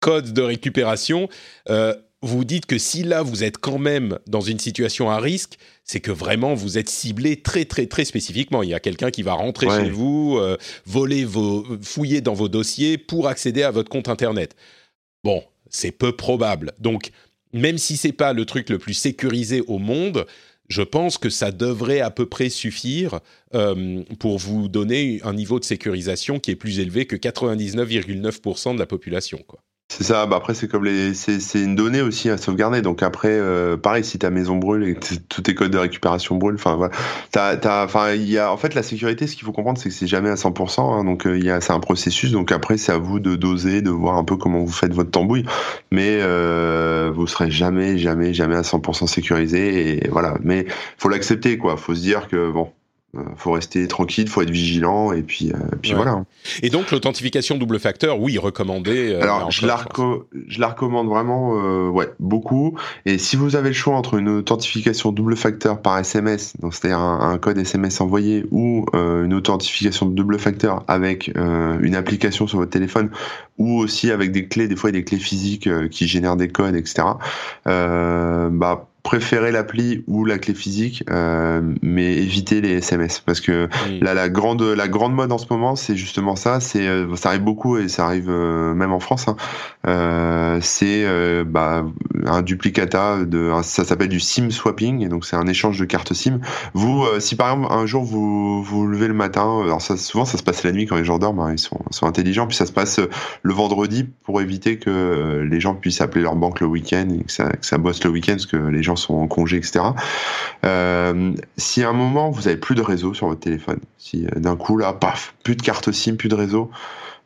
code de récupération, euh, vous dites que si là vous êtes quand même dans une situation à risque, c'est que vraiment vous êtes ciblé très très très spécifiquement. Il y a quelqu'un qui va rentrer chez vous, euh, voler vos, fouiller dans vos dossiers pour accéder à votre compte internet. Bon, c'est peu probable. Donc même si c'est pas le truc le plus sécurisé au monde, je pense que ça devrait à peu près suffire euh, pour vous donner un niveau de sécurisation qui est plus élevé que 99,9% de la population. Quoi. C'est ça. Bah après, c'est comme les, c'est une donnée aussi à sauvegarder. Donc après, euh, pareil, si ta maison brûle et que tous tes codes de récupération brûlent, enfin voilà, t'as, t'as, enfin il y a, en fait, la sécurité, ce qu'il faut comprendre, c'est que c'est jamais à 100%. Hein, donc euh, il y a, c'est un processus. Donc après, c'est à vous de doser, de voir un peu comment vous faites votre tambouille. Mais euh, vous serez jamais, jamais, jamais à 100% sécurisé. Et voilà. Mais faut l'accepter, quoi. Faut se dire que bon, faut rester tranquille, faut être vigilant et puis, euh, puis voilà. Et donc l'authentification double facteur, oui, recommandée. Euh, Alors je la, je la recommande vraiment, ouais, beaucoup. Et si vous avez le choix entre une authentification double facteur par SMS, donc c'est-à-dire un, code SMS envoyé, ou une authentification double facteur avec une application sur votre téléphone, ou aussi avec des clés, des fois des clés physiques qui génèrent des codes, etc. bah préférer l'appli ou la clé physique, euh, mais éviter les SMS parce que là la grande la grande mode en ce moment c'est justement ça, c'est euh, ça arrive beaucoup et ça arrive euh, même en France. Hein. Euh, c'est bah, un duplicata de ça s'appelle du SIM swapping et donc c'est un échange de cartes SIM. Vous si par exemple un jour vous vous levez le matin, alors ça souvent ça se passe la nuit quand les gens dorment, hein, ils sont sont intelligents puis ça se passe le vendredi pour éviter que les gens puissent appeler leur banque le week-end et que ça que ça bosse le week-end parce que les gens sont en congé, etc. Euh, si à un moment vous avez plus de réseau sur votre téléphone, si euh, d'un coup là, paf, plus de carte SIM, plus de réseau,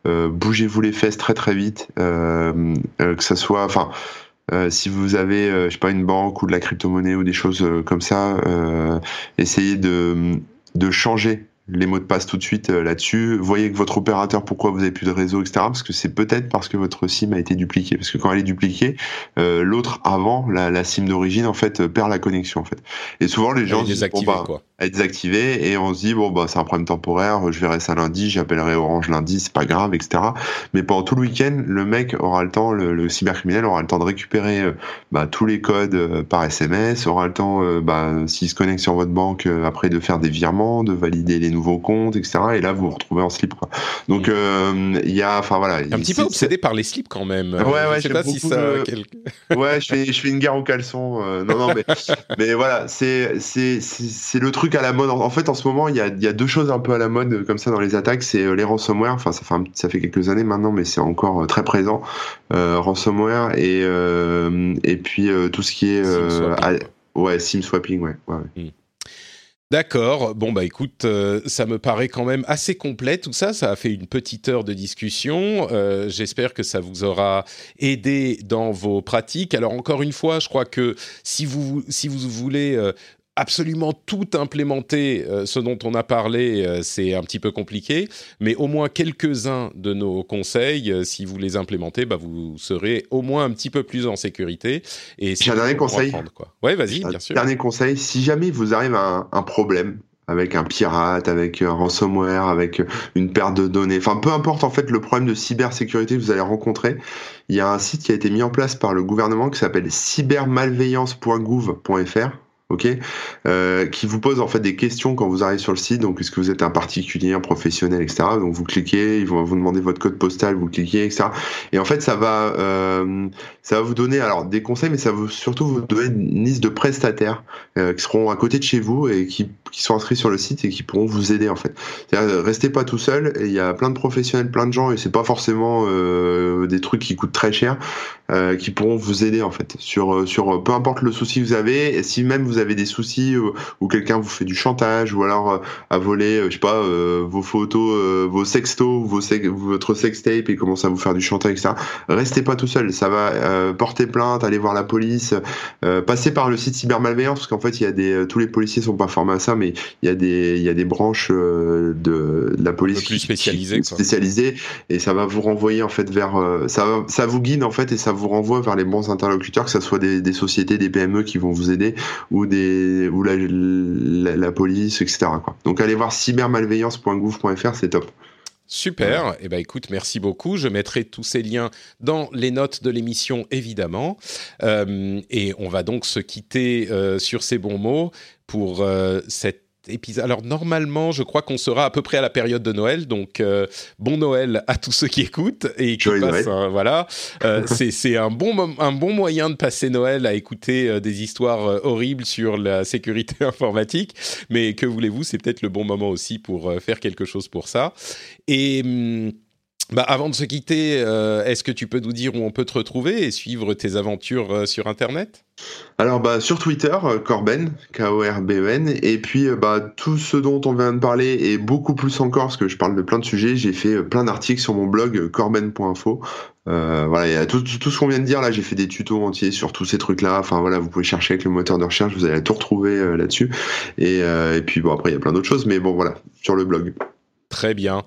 euh, bougez-vous les fesses très très vite, que ça soit, enfin. Si vous avez, je sais pas, une banque ou de la crypto-monnaie ou des choses comme ça, essayez de, de changer les mots de passe tout de suite euh, là-dessus. Voyez que votre opérateur, pourquoi vous avez plus de réseau, etc. Parce que c'est peut-être parce que votre SIM a été dupliquée. Parce que quand elle est dupliquée, euh, l'autre avant, la, la SIM d'origine, en fait, euh, perd la connexion, en fait. Et souvent, les gens disent, bon, bah, quoi être désactivé et on se dit bon bah c'est un problème temporaire, je verrai ça lundi, j'appellerai Orange lundi, c'est pas grave, etc. Mais pendant tout le week-end, le mec aura le temps, le, cybercriminel aura le temps de récupérer euh, bah, tous les codes euh, par SMS, aura le temps, euh, bah, s'il se connecte sur votre banque après de faire des virements, de valider les nouveaux comptes, etc. Et là vous vous retrouvez en slip. Quoi. Donc il y a, enfin voilà, un petit peu obsédé par les slips quand même. Ouais ouais, je sais pas si ça. ouais, je fais je fais une guerre au caleçon. non non mais [laughs] mais voilà, c'est c'est c'est le truc truc à la mode. En fait, en ce moment, il y a, deux choses un peu à la mode euh, comme ça dans les attaques. C'est euh, les ransomware. Enfin, ça fait, ça fait quelques années maintenant, mais c'est encore euh, très présent. ransomware et, et puis tout ce qui est... ouais, SIM swapping, ouais. ouais, hmm. D'accord. Bon, bah écoute, ça me paraît quand même assez complet tout ça. Ça a fait une petite heure de discussion. J'espère que ça vous aura aidé dans vos pratiques. Alors encore une fois, je crois que si vous, si vous voulez absolument tout implémenter, euh, ce dont on a parlé, euh, c'est un petit peu compliqué, mais au moins quelques-uns de nos conseils, euh, si vous les implémentez, bah, vous serez au moins un petit peu plus en sécurité. Et J'ai un dernier conseil. Quoi. Ouais, vas-y, bien sûr. Dernier conseil, si jamais vous arrive un, un problème avec un pirate, avec un ransomware, avec une perte de données, enfin peu importe en fait le problème de cybersécurité que vous allez rencontrer, il y a un site qui a été mis en place par le gouvernement qui s'appelle cybermalveillance.gouv.fr ok, euh, qui vous pose en fait des questions quand vous arrivez sur le site. Donc, est-ce que vous êtes un particulier, un professionnel, etc. Donc, vous cliquez, ils vont vous demander votre code postal, vous cliquez, etc. Et en fait, ça va, euh, ça va vous donner alors des conseils, mais ça va surtout vous donner une liste de prestataires euh, qui seront à côté de chez vous et qui, qui sont inscrits sur le site et qui pourront vous aider en fait. C'est-à-dire, restez pas tout seul. Il y a plein de professionnels, plein de gens, et c'est pas forcément euh, des trucs qui coûtent très cher, euh, qui pourront vous aider en fait sur sur peu importe le souci que vous avez. Et si même vous avez avez des soucis euh, ou, quelqu'un vous fait du chantage ou alors euh, à voler, euh, je sais pas, vos photos, vos sextos, vos votre sextape et commence à vous faire du chantage, etc. Restez pas tout seul. Ça va porter plainte, aller voir la police, passer par le site cybermalveillance parce qu'en fait, il y a des, tous les policiers sont pas formés à ça, mais il y a des, il y a des branches de, la police plus spécialisées, spécialisées et ça va vous renvoyer en fait vers, ça, ça vous guide en fait et ça vous renvoie vers les bons interlocuteurs, que ce soit des, des sociétés, des PME qui vont vous aider ou ou la, police, etc. Donc allez voir cybermalveillance.gouv.fr, c'est top. Super. Et eh ben écoute, merci beaucoup. Je mettrai tous ces liens dans les notes de l'émission, évidemment. Euh, et on va donc se quitter euh, sur ces bons mots pour euh, cette épisode. Alors normalement, je crois qu'on sera à peu près à la période de Noël, donc euh, bon Noël à tous ceux qui écoutent et qui passent. voilà, euh, [laughs] c'est un bon un bon moyen de passer Noël à écouter euh, des histoires horribles sur la sécurité [laughs] informatique. Mais que voulez-vous, c'est peut-être le bon moment aussi pour faire quelque chose pour ça. Et hum, bah, avant de se quitter, est-ce que tu peux nous dire où on peut te retrouver et suivre tes aventures sur Internet? Alors bah sur Twitter, euh, Corben, K-O-R-B-E-N, et puis euh, bah tout ce dont on vient de parler et beaucoup plus encore, parce que je parle de plein de sujets, j'ai fait euh, plein d'articles sur mon blog corben.info, voilà, il y a tout, tout, ce qu'on vient de dire là. J'ai fait des tutos entiers sur tous ces trucs-là. Enfin voilà, vous pouvez chercher avec le moteur de recherche, vous allez tout retrouver là-dessus. Et, et puis bon, après il y a plein d'autres choses, mais bon voilà, sur le blog. Très bien.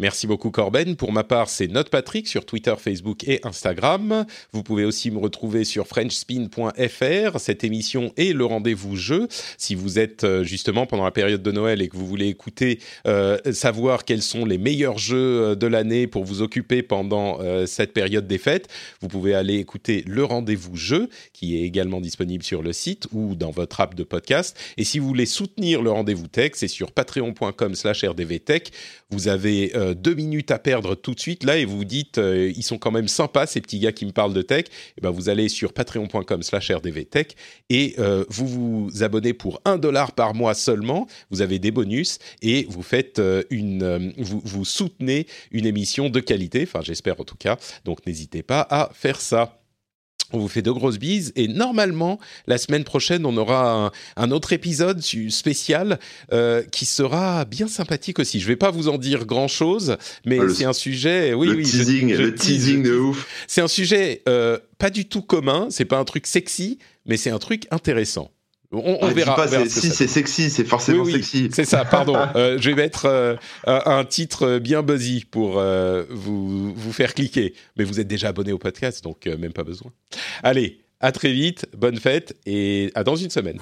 Merci beaucoup Corben. Pour ma part, c'est Note Patrick sur Twitter, Facebook et Instagram. Vous pouvez aussi me retrouver sur frenchspin.fr. Cette émission est le rendez-vous jeu. Si vous êtes euh, justement pendant la période de Noël et que vous voulez écouter, euh, savoir quels sont les meilleurs jeux euh, de l'année pour vous occuper pendant cette période des fêtes, vous pouvez aller écouter le rendez-vous jeu qui est également disponible sur le site ou dans votre app de podcast. Et si vous voulez soutenir le rendez-vous tech, c'est sur patreon.com/rdvtech. Vous avez deux minutes à perdre tout de suite là et vous vous dites euh, ils sont quand même sympas ces petits gars qui me parlent de tech. Et eh ben vous allez sur patreon.com/rdvtech et euh, vous vous abonnez pour un dollar par mois seulement. Vous avez des bonus et vous faites une vous, vous soutenez une émission de qualité. Enfin j'espère en tout cas. Donc n'hésitez pas à faire ça. On vous fait de grosses bises et normalement la semaine prochaine on aura un, autre épisode spécial euh, qui sera bien sympathique aussi. Je vais pas vous en dire grand chose, mais ah, c'est un sujet. Oui, le oui. Teasing, le teasing de ouf. C'est un sujet euh, pas du tout commun. C'est pas un truc sexy, mais c'est un truc intéressant. On, on, verra, si c'est sexy, c'est forcément sexy. C'est ça, pardon. [laughs] euh, je vais mettre euh, un titre bien buzzy pour euh, vous, vous faire cliquer. Mais vous êtes déjà abonné au podcast, donc même pas besoin. Allez, à très vite, bonne fête et à dans une semaine.